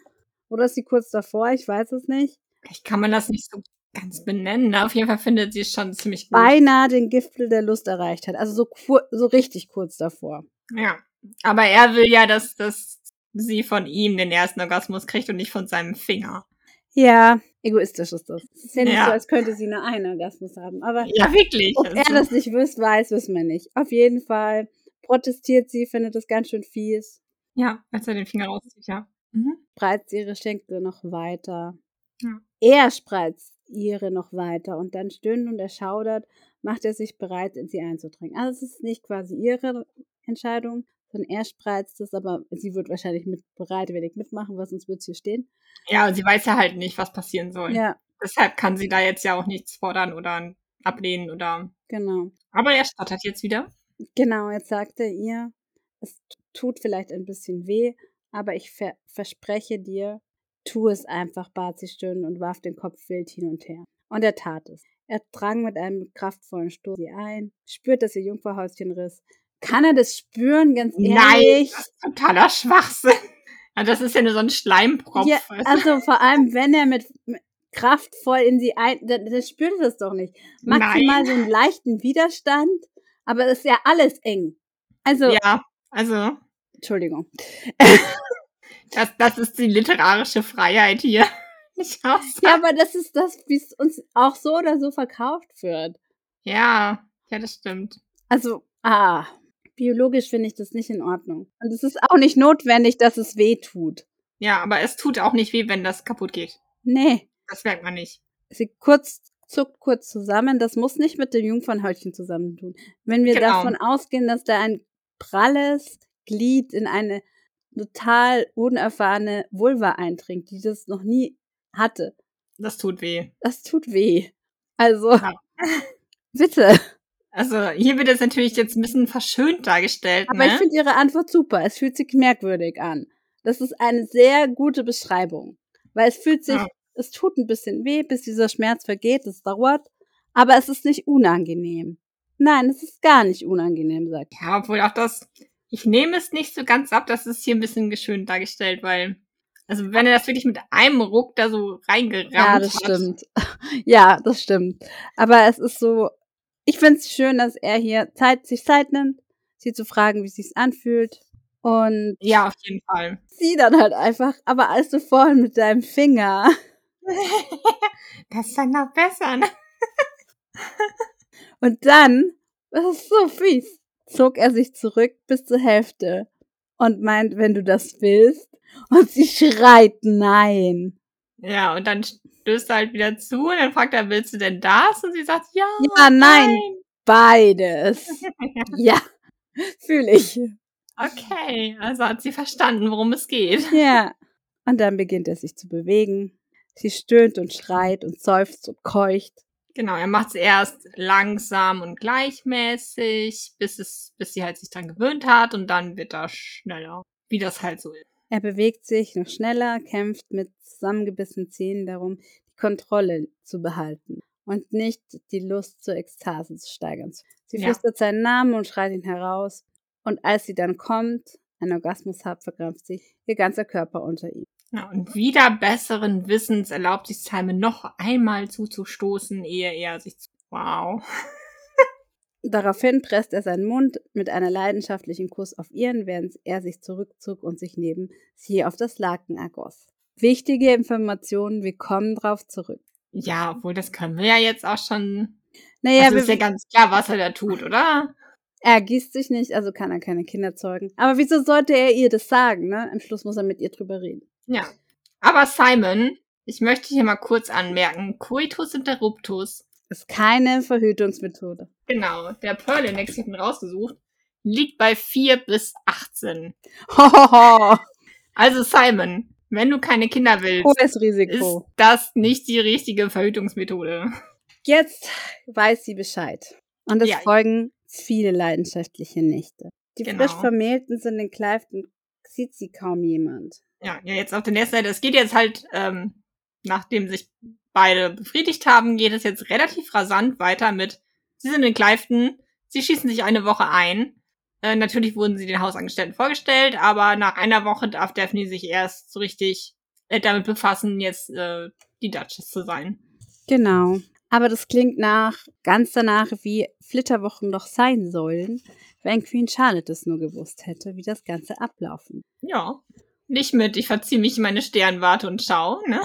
Oder ist sie kurz davor? Ich weiß es nicht. Ich kann man das nicht so ganz benennen. Ne? Auf jeden Fall findet sie es schon ziemlich gut. Beinahe den Gipfel der Lust erreicht hat. Also so, so richtig kurz davor. Ja. Aber er will ja, dass, dass sie von ihm den ersten Orgasmus kriegt und nicht von seinem Finger. Ja, egoistisch ist das. Es ist ja nicht ja. so, als könnte sie nur einen Orgasmus haben. Aber ja, wirklich. Ob also. er das nicht wüsste, weiß, wissen wir nicht. Auf jeden Fall protestiert sie, findet das ganz schön fies. Ja, als er den Finger rauszieht, ja. Mhm. Spreizt ihre Schenkel noch weiter. Ja. Er spreizt ihre noch weiter und dann stöhnend und erschaudert macht er sich bereit, in sie einzudringen. Also es ist nicht quasi ihre Entscheidung, sondern er spreizt es, aber sie wird wahrscheinlich mit bereitwillig mitmachen, weil sonst wird sie stehen. Ja, sie weiß ja halt nicht, was passieren soll. Ja. Deshalb kann sie da jetzt ja auch nichts fordern oder ablehnen oder. Genau. Aber er stottert jetzt wieder. Genau, jetzt sagt er ihr, es tut vielleicht ein bisschen weh, aber ich ver verspreche dir, tu es einfach, bat sie stöhnend und warf den Kopf wild hin und her. Und er tat es. Er drang mit einem kraftvollen Stoß sie ein, spürt, dass ihr Jungferhäuschen riss. Kann er das spüren, ganz ehrlich? Nein, totaler Schwachsinn. Das ist ja nur so ein Schleimpropf. Ja, also vor allem, wenn er mit, mit kraftvoll in sie ein, dann, dann spürt er das doch nicht. Maximal Nein. so einen leichten Widerstand, aber es ist ja alles eng. Also. Ja, also. Entschuldigung. Das, das ist die literarische Freiheit hier. Ja, aber das ist das, wie es uns auch so oder so verkauft wird. Ja, ja, das stimmt. Also, ah, biologisch finde ich das nicht in Ordnung. Und es ist auch nicht notwendig, dass es weh tut. Ja, aber es tut auch nicht weh, wenn das kaputt geht. Nee. Das merkt man nicht. Sie kurz zuckt kurz zusammen. Das muss nicht mit dem Jungfernhäutchen zusammentun. Wenn wir genau. davon ausgehen, dass da ein pralles Glied in eine total unerfahrene Vulva eindringt, die das noch nie hatte. Das tut weh. Das tut weh. Also, ja. bitte. Also, hier wird es natürlich jetzt ein bisschen verschönt dargestellt. Aber ne? ich finde Ihre Antwort super. Es fühlt sich merkwürdig an. Das ist eine sehr gute Beschreibung. Weil es fühlt sich, ja. es tut ein bisschen weh, bis dieser Schmerz vergeht. Es dauert. Aber es ist nicht unangenehm. Nein, es ist gar nicht unangenehm, sagt Ja, obwohl auch das, ich nehme es nicht so ganz ab, das ist hier ein bisschen geschönt dargestellt, weil, also wenn er das wirklich mit einem Ruck da so reingerammt hat. Ja, das hat. stimmt. Ja, das stimmt. Aber es ist so, ich finde es schön, dass er hier Zeit, sich Zeit nimmt, sie zu fragen, wie es sich anfühlt. Und ja, auf jeden Fall. Sie dann halt einfach, aber als du vorhin mit deinem Finger. das ist dann noch besser, ne? Und dann, das ist so fies, zog er sich zurück bis zur Hälfte und meint, wenn du das willst. Und sie schreit nein. Ja, und dann stößt er halt wieder zu und dann fragt er, willst du denn das? Und sie sagt, ja. Ja, nein, nein. beides. ja, fühle ich. Okay, also hat sie verstanden, worum es geht. Ja. Und dann beginnt er sich zu bewegen. Sie stöhnt und schreit und seufzt und keucht. Genau, er macht es erst langsam und gleichmäßig, bis es, bis sie halt sich dran gewöhnt hat und dann wird er schneller, wie das halt so ist. Er bewegt sich noch schneller, kämpft mit zusammengebissenen Zähnen darum, die Kontrolle zu behalten und nicht die Lust zur Ekstase zu steigern. Sie Ja. flüstert seinen Namen und schreit ihn heraus. Und als sie dann kommt, ein Orgasmus hat, verkrampft sich ihr ganzer Körper unter ihm. Ja, und wieder besseren Wissens erlaubt sich Simon noch einmal zuzustoßen, ehe er sich zu Wow. Daraufhin presst er seinen Mund mit einer leidenschaftlichen Kuss auf ihren, während er sich zurückzog und sich neben sie auf das Laken ergoss. Wichtige Informationen, wir kommen drauf zurück. Ja, obwohl das können wir ja jetzt auch schon. Naja, also ist ja ganz klar, was er da tut, oder? er gießt sich nicht, also kann er keine Kinder zeugen. Aber wieso sollte er ihr das sagen, ne? Am Schluss muss er mit ihr drüber reden. Ja. Aber Simon, ich möchte hier mal kurz anmerken, Coitus interruptus, Ist keine Verhütungsmethode. genau, der Pearl Index, ich hab ihn rausgesucht, liegt bei 4 bis 18. Hohoho. Also Simon, wenn du keine Kinder willst, Hohes ist Risiko. das nicht die richtige Verhütungsmethode. Jetzt weiß sie Bescheid. Und es Ja. folgen viele leidenschaftliche Nächte. Die Genau. frisch Vermählten sind in Clifton, sieht sie kaum jemand. Ja, ja, jetzt auf der nächsten Seite. Es geht jetzt halt, ähm, nachdem sich beide befriedigt haben, geht es jetzt relativ rasant weiter mit, sie sind in Clifton, sie schießen sich eine Woche ein. Äh, natürlich wurden sie den Hausangestellten vorgestellt, aber nach einer Woche darf Daphne sich erst so richtig äh, damit befassen, jetzt äh, die Duchess zu sein. Genau. Aber das klingt nach, ganz danach, wie Flitterwochen doch sein sollen, wenn Queen Charlotte es nur gewusst hätte, wie das Ganze ablaufen. Ja. Nicht mit, ich verziehe mich in meine Sternwarte und schau, ne?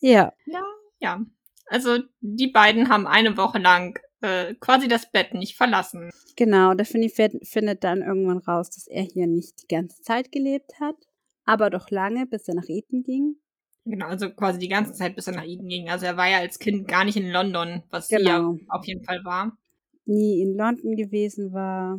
Ja, Ja, ja. Also die beiden haben eine Woche lang äh, quasi das Bett nicht verlassen. genau. Daphne fährt- findet dann irgendwann raus, dass er hier nicht die ganze Zeit gelebt hat, aber doch lange, bis er nach Eton ging. Genau, also quasi die ganze Zeit, bis er nach Eden ging. Also er war ja als Kind gar nicht in London, was sie Genau. ja auf jeden Fall war. nie in London gewesen war.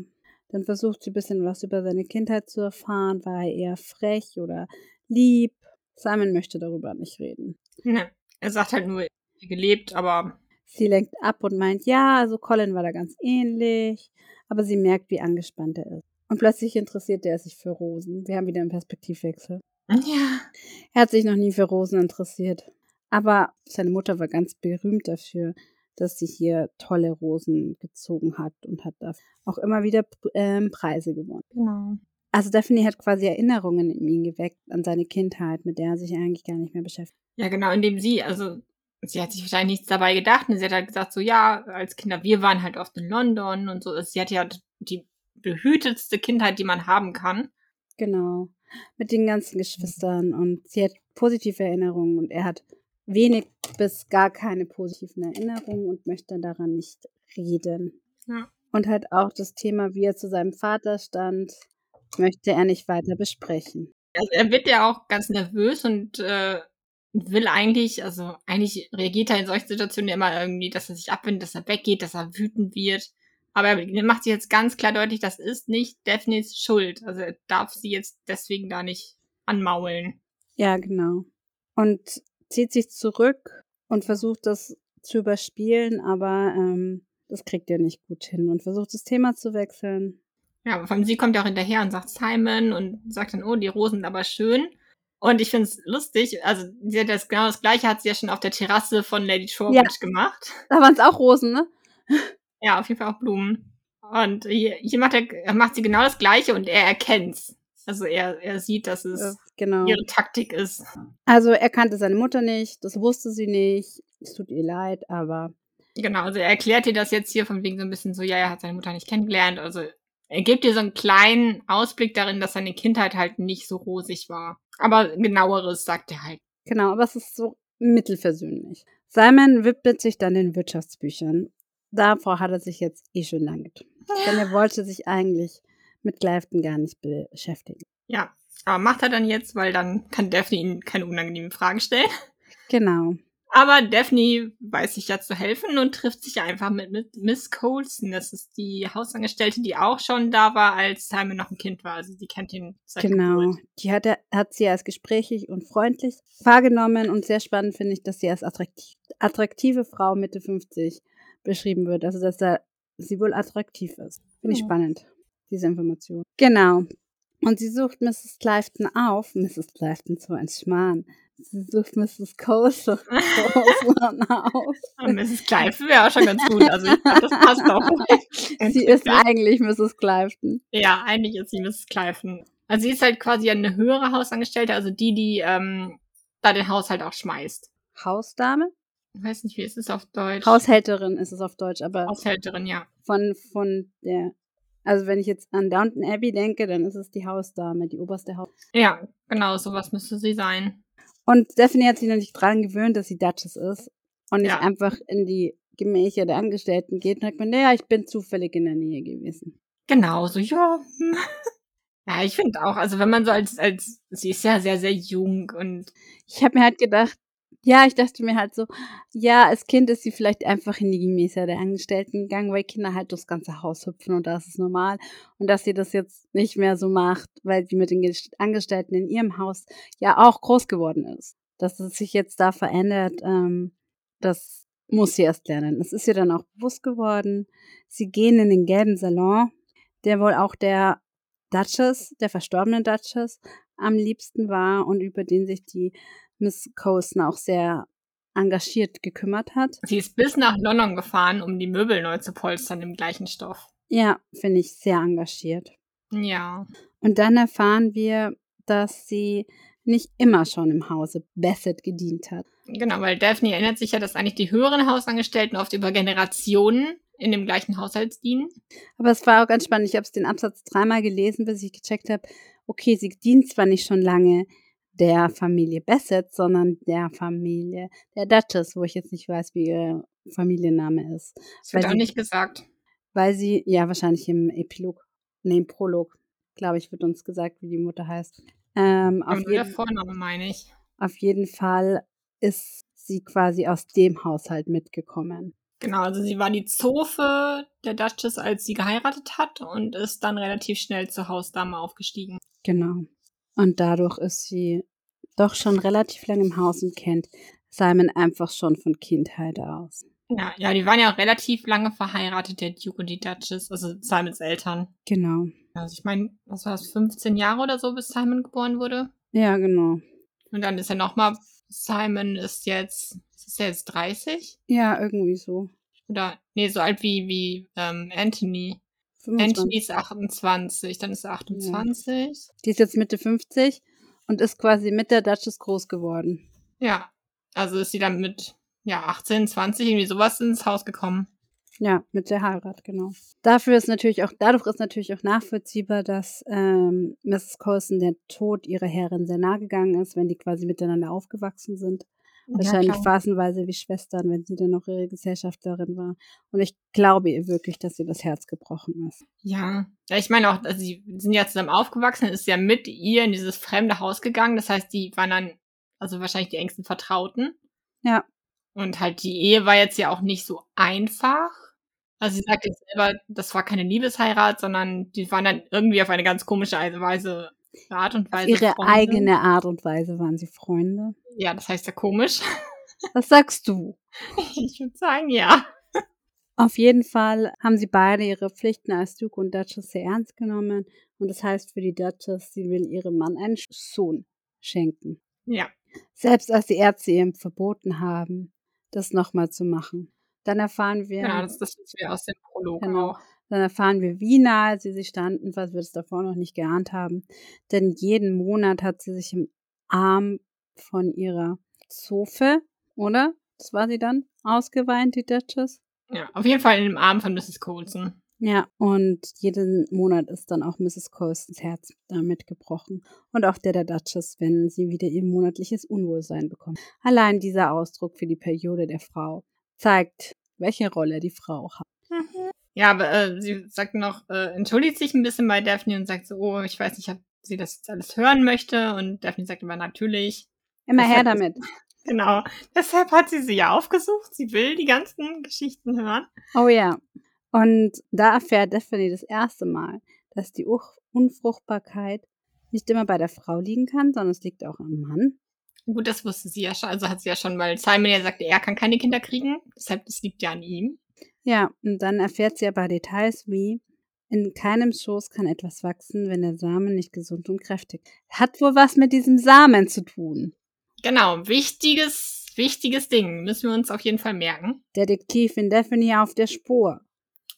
Dann versucht sie ein bisschen was über seine Kindheit zu erfahren. War er eher frech oder lieb? Simon möchte darüber nicht reden. Ne, er sagt halt nur, er gelebt, aber Sie lenkt ab und meint, ja, also Colin war da ganz ähnlich. Aber sie merkt, wie angespannt er ist. Und plötzlich interessiert er sich für Rosen. Wir haben wieder einen Perspektivwechsel. ja, Er hat sich noch nie für Rosen interessiert. Aber seine Mutter war ganz berühmt dafür, dass sie hier tolle Rosen gezogen hat und hat da auch immer wieder ähm, Preise gewonnen. genau. Also Daphne hat quasi Erinnerungen in ihm geweckt an seine Kindheit, mit der er sich eigentlich gar nicht mehr beschäftigt. Ja, genau, indem sie, also sie hat sich wahrscheinlich nichts dabei gedacht. Und sie hat halt gesagt, so ja, als Kinder, wir waren halt oft in London und so. Sie hat ja die behütetste Kindheit, die man haben kann. Genau. Mit den ganzen Geschwistern und sie hat positive Erinnerungen und er hat wenig bis gar keine positiven Erinnerungen und möchte daran nicht reden. Ja. Und halt auch das Thema, wie er zu seinem Vater stand, möchte er nicht weiter besprechen. Also er wird ja auch ganz nervös und äh, will eigentlich, also eigentlich reagiert er in solchen Situationen immer irgendwie, dass er sich abwendet, dass er weggeht, dass er wütend wird. Aber er macht sich jetzt ganz klar deutlich, das ist nicht Daphnes Schuld. Also er darf sie jetzt deswegen da nicht anmaulen. Ja, genau. Und zieht sich zurück und versucht das zu überspielen, aber ähm, das kriegt er nicht gut hin und versucht das Thema zu wechseln. Ja, aber vor allem sie kommt ja auch hinterher und sagt Simon und sagt dann, oh, die Rosen sind aber schön. Und ich finde es lustig, also sie hat das genau das gleiche hat sie ja schon auf der Terrasse von Lady Trowbridge gemacht. Da waren es auch Rosen, ne? Ja, auf jeden Fall auch Blumen. Und hier, hier macht, er, macht sie genau das Gleiche und er erkennt's. Also er, er sieht, dass es Ja, genau. ihre Taktik ist. Also er kannte seine Mutter nicht, das wusste sie nicht. Es tut ihr leid, aber Genau, also er erklärt ihr das jetzt hier von wegen so ein bisschen so, ja, er hat seine Mutter nicht kennengelernt. Also er gibt ihr so einen kleinen Ausblick darin, dass seine Kindheit halt nicht so rosig war. Aber genaueres sagt er halt. genau, aber es ist so mittelversöhnlich. Simon widmet sich dann den Wirtschaftsbüchern. Davor hat er sich jetzt eh schon lange getan. Denn er wollte sich eigentlich mit Clifton gar nicht beschäftigen. Ja, aber macht er dann jetzt, weil dann kann Daphne ihn keine unangenehmen Fragen stellen. Genau. Aber Daphne weiß sich ja zu helfen und trifft sich einfach mit, mit Miss Colson. Das ist die Hausangestellte, die auch schon da war, als Simon noch ein Kind war. Also die kennt ihn seit Genau. Geburt. Die hat, er, hat sie als gesprächig und freundlich wahrgenommen und sehr spannend finde ich, dass sie als attraktiv, attraktive Frau Mitte 50 beschrieben wird. Also, dass da sie wohl attraktiv ist. Finde ich Ja. spannend, diese Information. Genau. Und sie sucht Mrs. Clifton auf. Mrs. Clifton, so ein Schmarrn. Sie sucht Mrs. Colson auf. Und Mrs. Clive wäre auch schon ganz gut. Also ich das passt auch. Sie ist eigentlich Mrs. Clifton. Ja, eigentlich ist sie Mrs. Clive. Also sie ist halt quasi eine höhere Hausangestellte, also die, die ähm, da den Haushalt auch schmeißt. Hausdame? Ich weiß nicht, wie ist es auf Deutsch? Haushälterin ist es auf Deutsch, aber Haushälterin, ja. von, von der, also wenn ich jetzt an Downton Abbey denke, dann ist es die Hausdame, die oberste Haus. Ja, genau, sowas müsste sie sein. Und Stephanie hat sich natürlich dran gewöhnt, dass sie Duchess ist und nicht Ja. einfach in die Gemächer der Angestellten geht und sagt man, naja, ich bin zufällig in der Nähe gewesen. Genau, so, ja. Ja, ich finde auch, also wenn man so als, als, sie ist ja sehr, sehr jung und Ich habe mir halt gedacht, ja, ich dachte mir halt so, ja, als Kind ist sie vielleicht einfach in die Gemäßer der Angestellten gegangen, weil Kinder halt durchs ganze Haus hüpfen und da ist normal. Und dass sie das jetzt nicht mehr so macht, weil sie mit den Gest- Angestellten in ihrem Haus ja auch groß geworden ist. Dass es sich jetzt da verändert, ähm, das muss sie erst lernen. Es ist ihr dann auch bewusst geworden. Sie gehen in den gelben Salon, der wohl auch der Duchess, der verstorbenen Duchess, am liebsten war und über den sich die Miss Coulson auch sehr engagiert gekümmert hat. sie ist bis nach London gefahren, um die Möbel neu zu polstern im gleichen Stoff. Ja, finde ich sehr engagiert. Ja. Und dann erfahren wir, dass sie nicht immer schon im Hause Bassett gedient hat. Genau, weil Daphne erinnert sich ja, dass eigentlich die höheren Hausangestellten oft über Generationen in dem gleichen Haushalt dienen. Aber es war auch ganz spannend. Ich habe den Absatz dreimal gelesen, bis ich gecheckt habe, okay, sie dient zwar nicht schon lange der Familie Bassett, sondern der Familie der Duchess, wo ich jetzt nicht weiß, wie ihr Familienname ist. Das wird Weil auch sie- nicht gesagt. Weil sie, ja, wahrscheinlich im Epilog, nee, im Prolog, glaube ich, wird uns gesagt, wie die Mutter heißt. Ähm, auf, nur der jeden, Vorname, meine ich. auf jeden Fall ist sie quasi aus dem Haushalt mitgekommen. Genau, also sie war die Zofe der Duchess, als sie geheiratet hat und ist dann relativ schnell zur Hausdame aufgestiegen. Genau. Und dadurch ist sie doch schon relativ lange im Haus und kennt Simon einfach schon von Kindheit aus. Ja, ja, die waren ja auch relativ lange verheiratet, der Duke und die Duchess, also Simons Eltern. Genau. Also ich meine, was war das, 15 Jahre oder so, bis Simon geboren wurde? Ja, genau. Und dann ist er nochmal, Simon ist jetzt, ist er jetzt 30? Ja, irgendwie so. Oder, nee, so alt wie, wie ähm, Anthony. 25. Anthony ist 28, dann ist er 28. Die ist jetzt Mitte 50 und ist quasi mit der Duchess groß geworden. Ja, also ist sie dann mit, ja, 18, 20, irgendwie sowas ins Haus gekommen. Ja, mit der Heirat, genau. Dafür ist natürlich auch, dadurch ist natürlich auch nachvollziehbar, dass ähm, Mrs. Colson der Tod ihrer Herrin sehr nahe gegangen ist, wenn die quasi miteinander aufgewachsen sind. Wahrscheinlich klar. phasenweise wie Schwestern, wenn sie dann noch ihre Gesellschafterin war. Und ich glaube ihr wirklich, dass ihr das Herz gebrochen ist. Ja, ja ich meine auch, also sie sind ja zusammen aufgewachsen, ist ja mit ihr in dieses fremde Haus gegangen. Das heißt, die waren dann, also wahrscheinlich die engsten Vertrauten. Ja. Und halt die Ehe war jetzt ja auch nicht so einfach. Also sie sagt jetzt selber, das war keine Liebesheirat, sondern die waren dann irgendwie auf eine ganz komische Weise, Art und Weise. Ihre Freunde. eigene Art und Weise waren sie Freunde. Ja, das heißt ja komisch. Was sagst du? Ich würde sagen, ja. Auf jeden Fall haben sie beide ihre Pflichten als Duke und Duchess sehr ernst genommen. Und das heißt für die Duchess, sie will ihrem Mann einen Sohn schenken. Ja. Selbst als die Ärzte ihm verboten haben, das nochmal zu machen. Dann erfahren wir, Genau, das, das wissen wir aus dem Prolog Genau. auch. Dann erfahren wir, wie nahe sie sich standen, was wir es davor noch nicht geahnt haben. Denn jeden Monat hat sie sich im Arm von ihrer Zofe, oder? Das war sie dann, ausgeweint, die Duchess. Ja, auf jeden Fall in dem Arm von Mrs. Colson. Ja, und jeden Monat ist dann auch Mrs. Colstons Herz damit gebrochen. Und auch der der Duchess, wenn sie wieder ihr monatliches Unwohlsein bekommt. Allein dieser Ausdruck für die Periode der Frau zeigt, welche Rolle die Frau hat. Ja, aber äh, sie sagt noch, äh, entschuldigt sich ein bisschen bei Daphne und sagt so, oh, ich weiß nicht, ob sie das jetzt alles hören möchte. Und Daphne sagt aber natürlich. Immer her damit. Genau. Deshalb hat sie sie ja aufgesucht. Sie will die ganzen Geschichten hören. Oh ja. Und da erfährt Daphne das erste Mal, dass die Unfruchtbarkeit nicht immer bei der Frau liegen kann, sondern es liegt auch am Mann. Gut, das wusste sie ja schon. Also hat sie ja schon, weil Simon ja sagte, er kann keine Kinder kriegen. Deshalb, das liegt ja an ihm. Ja, und dann erfährt sie aber Details wie, in keinem Schoß kann etwas wachsen, wenn der Samen nicht gesund und kräftig. Hat wohl was mit diesem Samen zu tun. Genau, wichtiges, wichtiges Ding. Müssen wir uns auf jeden Fall merken. Detektivin Daphne auf der Spur.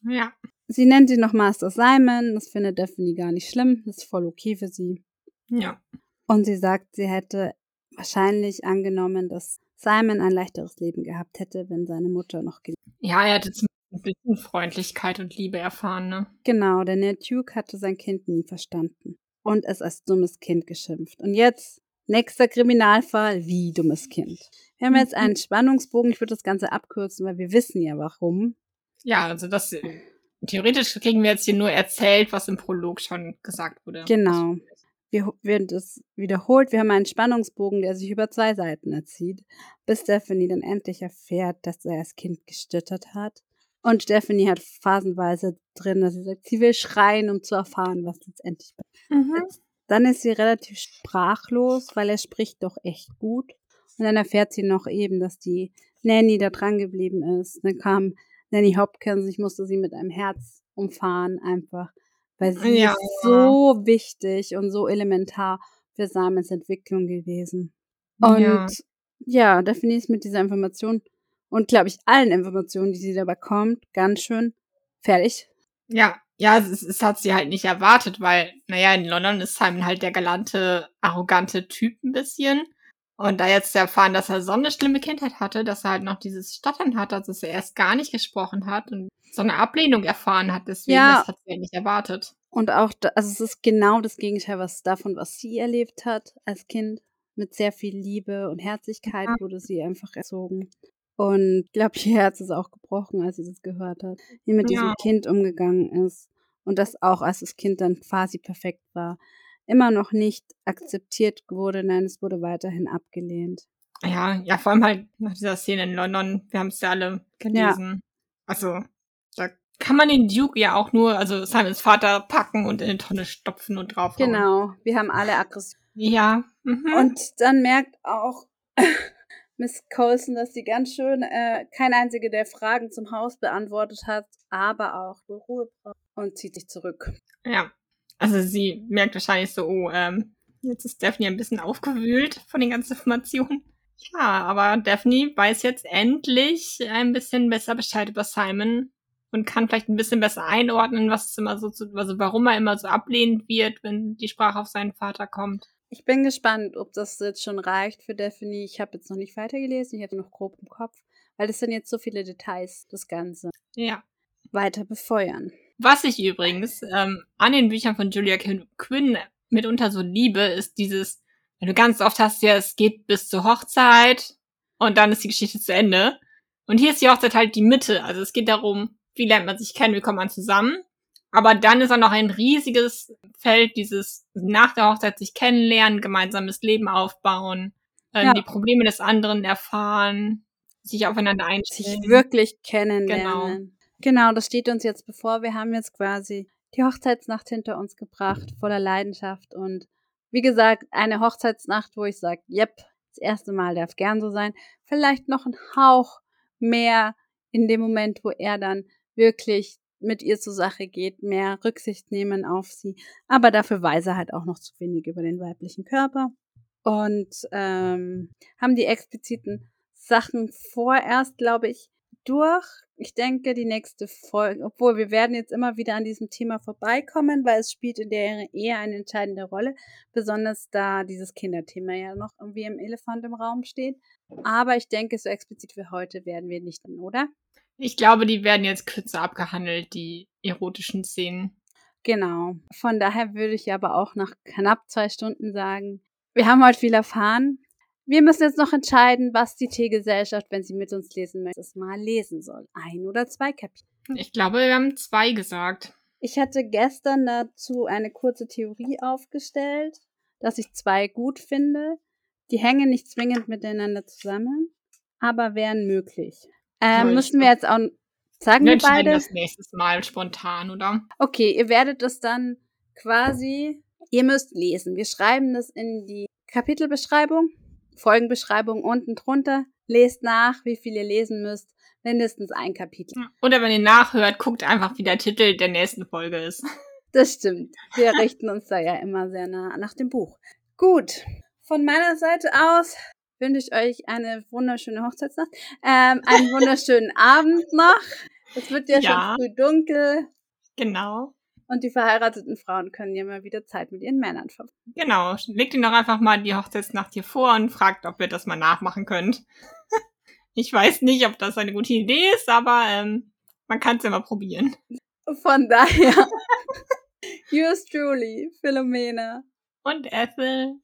Ja. Sie nennt ihn noch Master Simon. Das findet Daphne gar nicht schlimm. Das ist voll okay für sie. Ja. Und sie sagt, sie hätte wahrscheinlich angenommen, dass Simon ein leichteres Leben gehabt hätte, wenn seine Mutter noch gelebt Ja, er hätte ein bisschen Freundlichkeit und Liebe erfahren, ne? Genau, denn der Duke hatte sein Kind nie verstanden und es als dummes Kind geschimpft. Und jetzt, nächster Kriminalfall, wie dummes Kind. Wir haben jetzt einen Spannungsbogen, ich würde das Ganze abkürzen, weil wir wissen ja warum. Ja, also das theoretisch kriegen wir jetzt hier nur erzählt, was im Prolog schon gesagt wurde. Genau. Wir werden das wiederholt. Wir haben einen Spannungsbogen, der sich über zwei Seiten erzieht, bis Stephanie dann endlich erfährt, dass er als Kind gestottert hat und Stephanie hat phasenweise drin, dass sie sagt, sie will schreien, um zu erfahren, was letztendlich mhm. Dann ist sie relativ sprachlos, weil er spricht doch echt gut. Und dann erfährt sie noch eben, dass die Nanny da dran geblieben ist. Dann kam Nanny Hopkins, ich musste sie mit einem Herz umfahren, einfach, weil sie ja. ist so wichtig und so elementar für Samens Entwicklung gewesen. Und ja, ja Daphne ist mit dieser Information und, glaube ich, allen Informationen, die sie da bekommt, ganz schön fertig. Ja, ja, es, es hat sie halt nicht erwartet, weil, naja, in London ist Simon halt der galante, arrogante Typ ein bisschen. Und da jetzt zu erfahren, dass er so eine schlimme Kindheit hatte, dass er halt noch dieses Stottern hat, also dass er erst gar nicht gesprochen hat und so eine Ablehnung erfahren hat, deswegen, ja. das hat sie ja nicht erwartet. Und auch, also es ist genau das Gegenteil was davon, was sie erlebt hat als Kind. Mit sehr viel Liebe und Herzlichkeit ja. wurde sie einfach erzogen. Und ich glaube, ihr Herz ist auch gebrochen, als sie das gehört hat, wie mit ja. diesem Kind umgegangen ist. Und das auch, als das Kind dann quasi perfekt war, immer noch nicht akzeptiert wurde. Nein, es wurde weiterhin abgelehnt. Ja, ja, vor allem halt nach dieser Szene in London. Wir haben es ja alle gelesen. Ja. Also, da kann man den Duke ja auch nur, also Simons Vater, packen und in eine Tonne stopfen und draufhauen. Genau, wir haben alle Aggression. Ja. Mhm. Und dann merkt auch Miss Colson, dass sie ganz schön äh, kein einzige der Fragen zum Haus beantwortet hat, aber auch Ruhe braucht und zieht sich zurück. Ja, also sie merkt wahrscheinlich so, oh, ähm, jetzt ist Daphne ein bisschen aufgewühlt von den ganzen Informationen. Ja, aber Daphne weiß jetzt endlich ein bisschen besser Bescheid über Simon und kann vielleicht ein bisschen besser einordnen, was immer so zu, also warum er immer so ablehnend wird, wenn die Sprache auf seinen Vater kommt. Ich bin gespannt, ob das jetzt schon reicht für Daphne. Ich habe jetzt noch nicht weitergelesen, ich hatte noch grob im Kopf, weil das sind jetzt so viele Details, das Ganze. Ja. Weiter befeuern. Was ich übrigens ähm, an den Büchern von Julia Quinn mitunter so liebe, ist dieses, wenn du ganz oft hast, ja, es geht bis zur Hochzeit und dann ist die Geschichte zu Ende. Und hier ist die Hochzeit halt die Mitte. Also es geht darum, wie lernt man sich kennen, wie kommt man zusammen. Aber dann ist auch noch ein riesiges Feld, dieses nach der Hochzeit sich kennenlernen, gemeinsames Leben aufbauen, ähm, ja. die Probleme des anderen erfahren, sich aufeinander einstellen. Sich wirklich kennenlernen. Genau. genau, das steht uns jetzt bevor. Wir haben jetzt quasi die Hochzeitsnacht hinter uns gebracht, voller Leidenschaft und wie gesagt, eine Hochzeitsnacht, wo ich sage, yep, das erste Mal darf gern so sein. Vielleicht noch ein Hauch mehr in dem Moment, wo er dann wirklich mit ihr zur Sache geht, mehr Rücksicht nehmen auf sie. Aber dafür weiß er halt auch noch zu wenig über den weiblichen Körper. Und ähm, haben die expliziten Sachen vorerst, glaube ich, durch. Ich denke, die nächste Folge, obwohl wir werden jetzt immer wieder an diesem Thema vorbeikommen, weil es spielt in der eher eine entscheidende Rolle, besonders da dieses Kinderthema ja noch irgendwie im Elefant im Raum steht. Aber ich denke, so explizit wie heute werden wir nicht, oder? Ich glaube, die werden jetzt kürzer abgehandelt, die erotischen Szenen. Genau. Von daher würde ich aber auch nach knapp zwei Stunden sagen, wir haben heute viel erfahren. Wir müssen jetzt noch entscheiden, was die Teegesellschaft, wenn sie mit uns lesen möchte, mal lesen soll. Ein oder zwei Kapitel. Ich glaube, wir haben zwei gesagt. Ich hatte gestern dazu eine kurze Theorie aufgestellt, dass ich zwei gut finde. Die hängen nicht zwingend miteinander zusammen, aber wären möglich. Ähm, müssen wir jetzt auch sagen wir, wir beide das nächstes Mal spontan, oder? Okay, ihr werdet das dann quasi, ihr müsst lesen. Wir schreiben das in die Kapitelbeschreibung, Folgenbeschreibung unten drunter. Lest nach, wie viel ihr lesen müsst. Mindestens ein Kapitel. Oder wenn ihr nachhört, guckt einfach, wie der Titel der nächsten Folge ist. Das stimmt. Wir richten uns da ja immer sehr nah nach dem Buch. Gut. Von meiner Seite aus wünsche ich euch eine wunderschöne Hochzeitsnacht, ähm, einen wunderschönen Abend noch. Es wird ja, ja, schon früh dunkel. Genau. Und die verheirateten Frauen können ja mal wieder Zeit mit ihren Männern verbringen. Genau. Legt ihnen doch einfach mal die Hochzeitsnacht hier vor und fragt, ob ihr das mal nachmachen könnt. ich weiß nicht, ob das eine gute Idee ist, aber ähm, man kann es ja mal probieren. Von daher. Yours truly, Philomena. Und Ethel.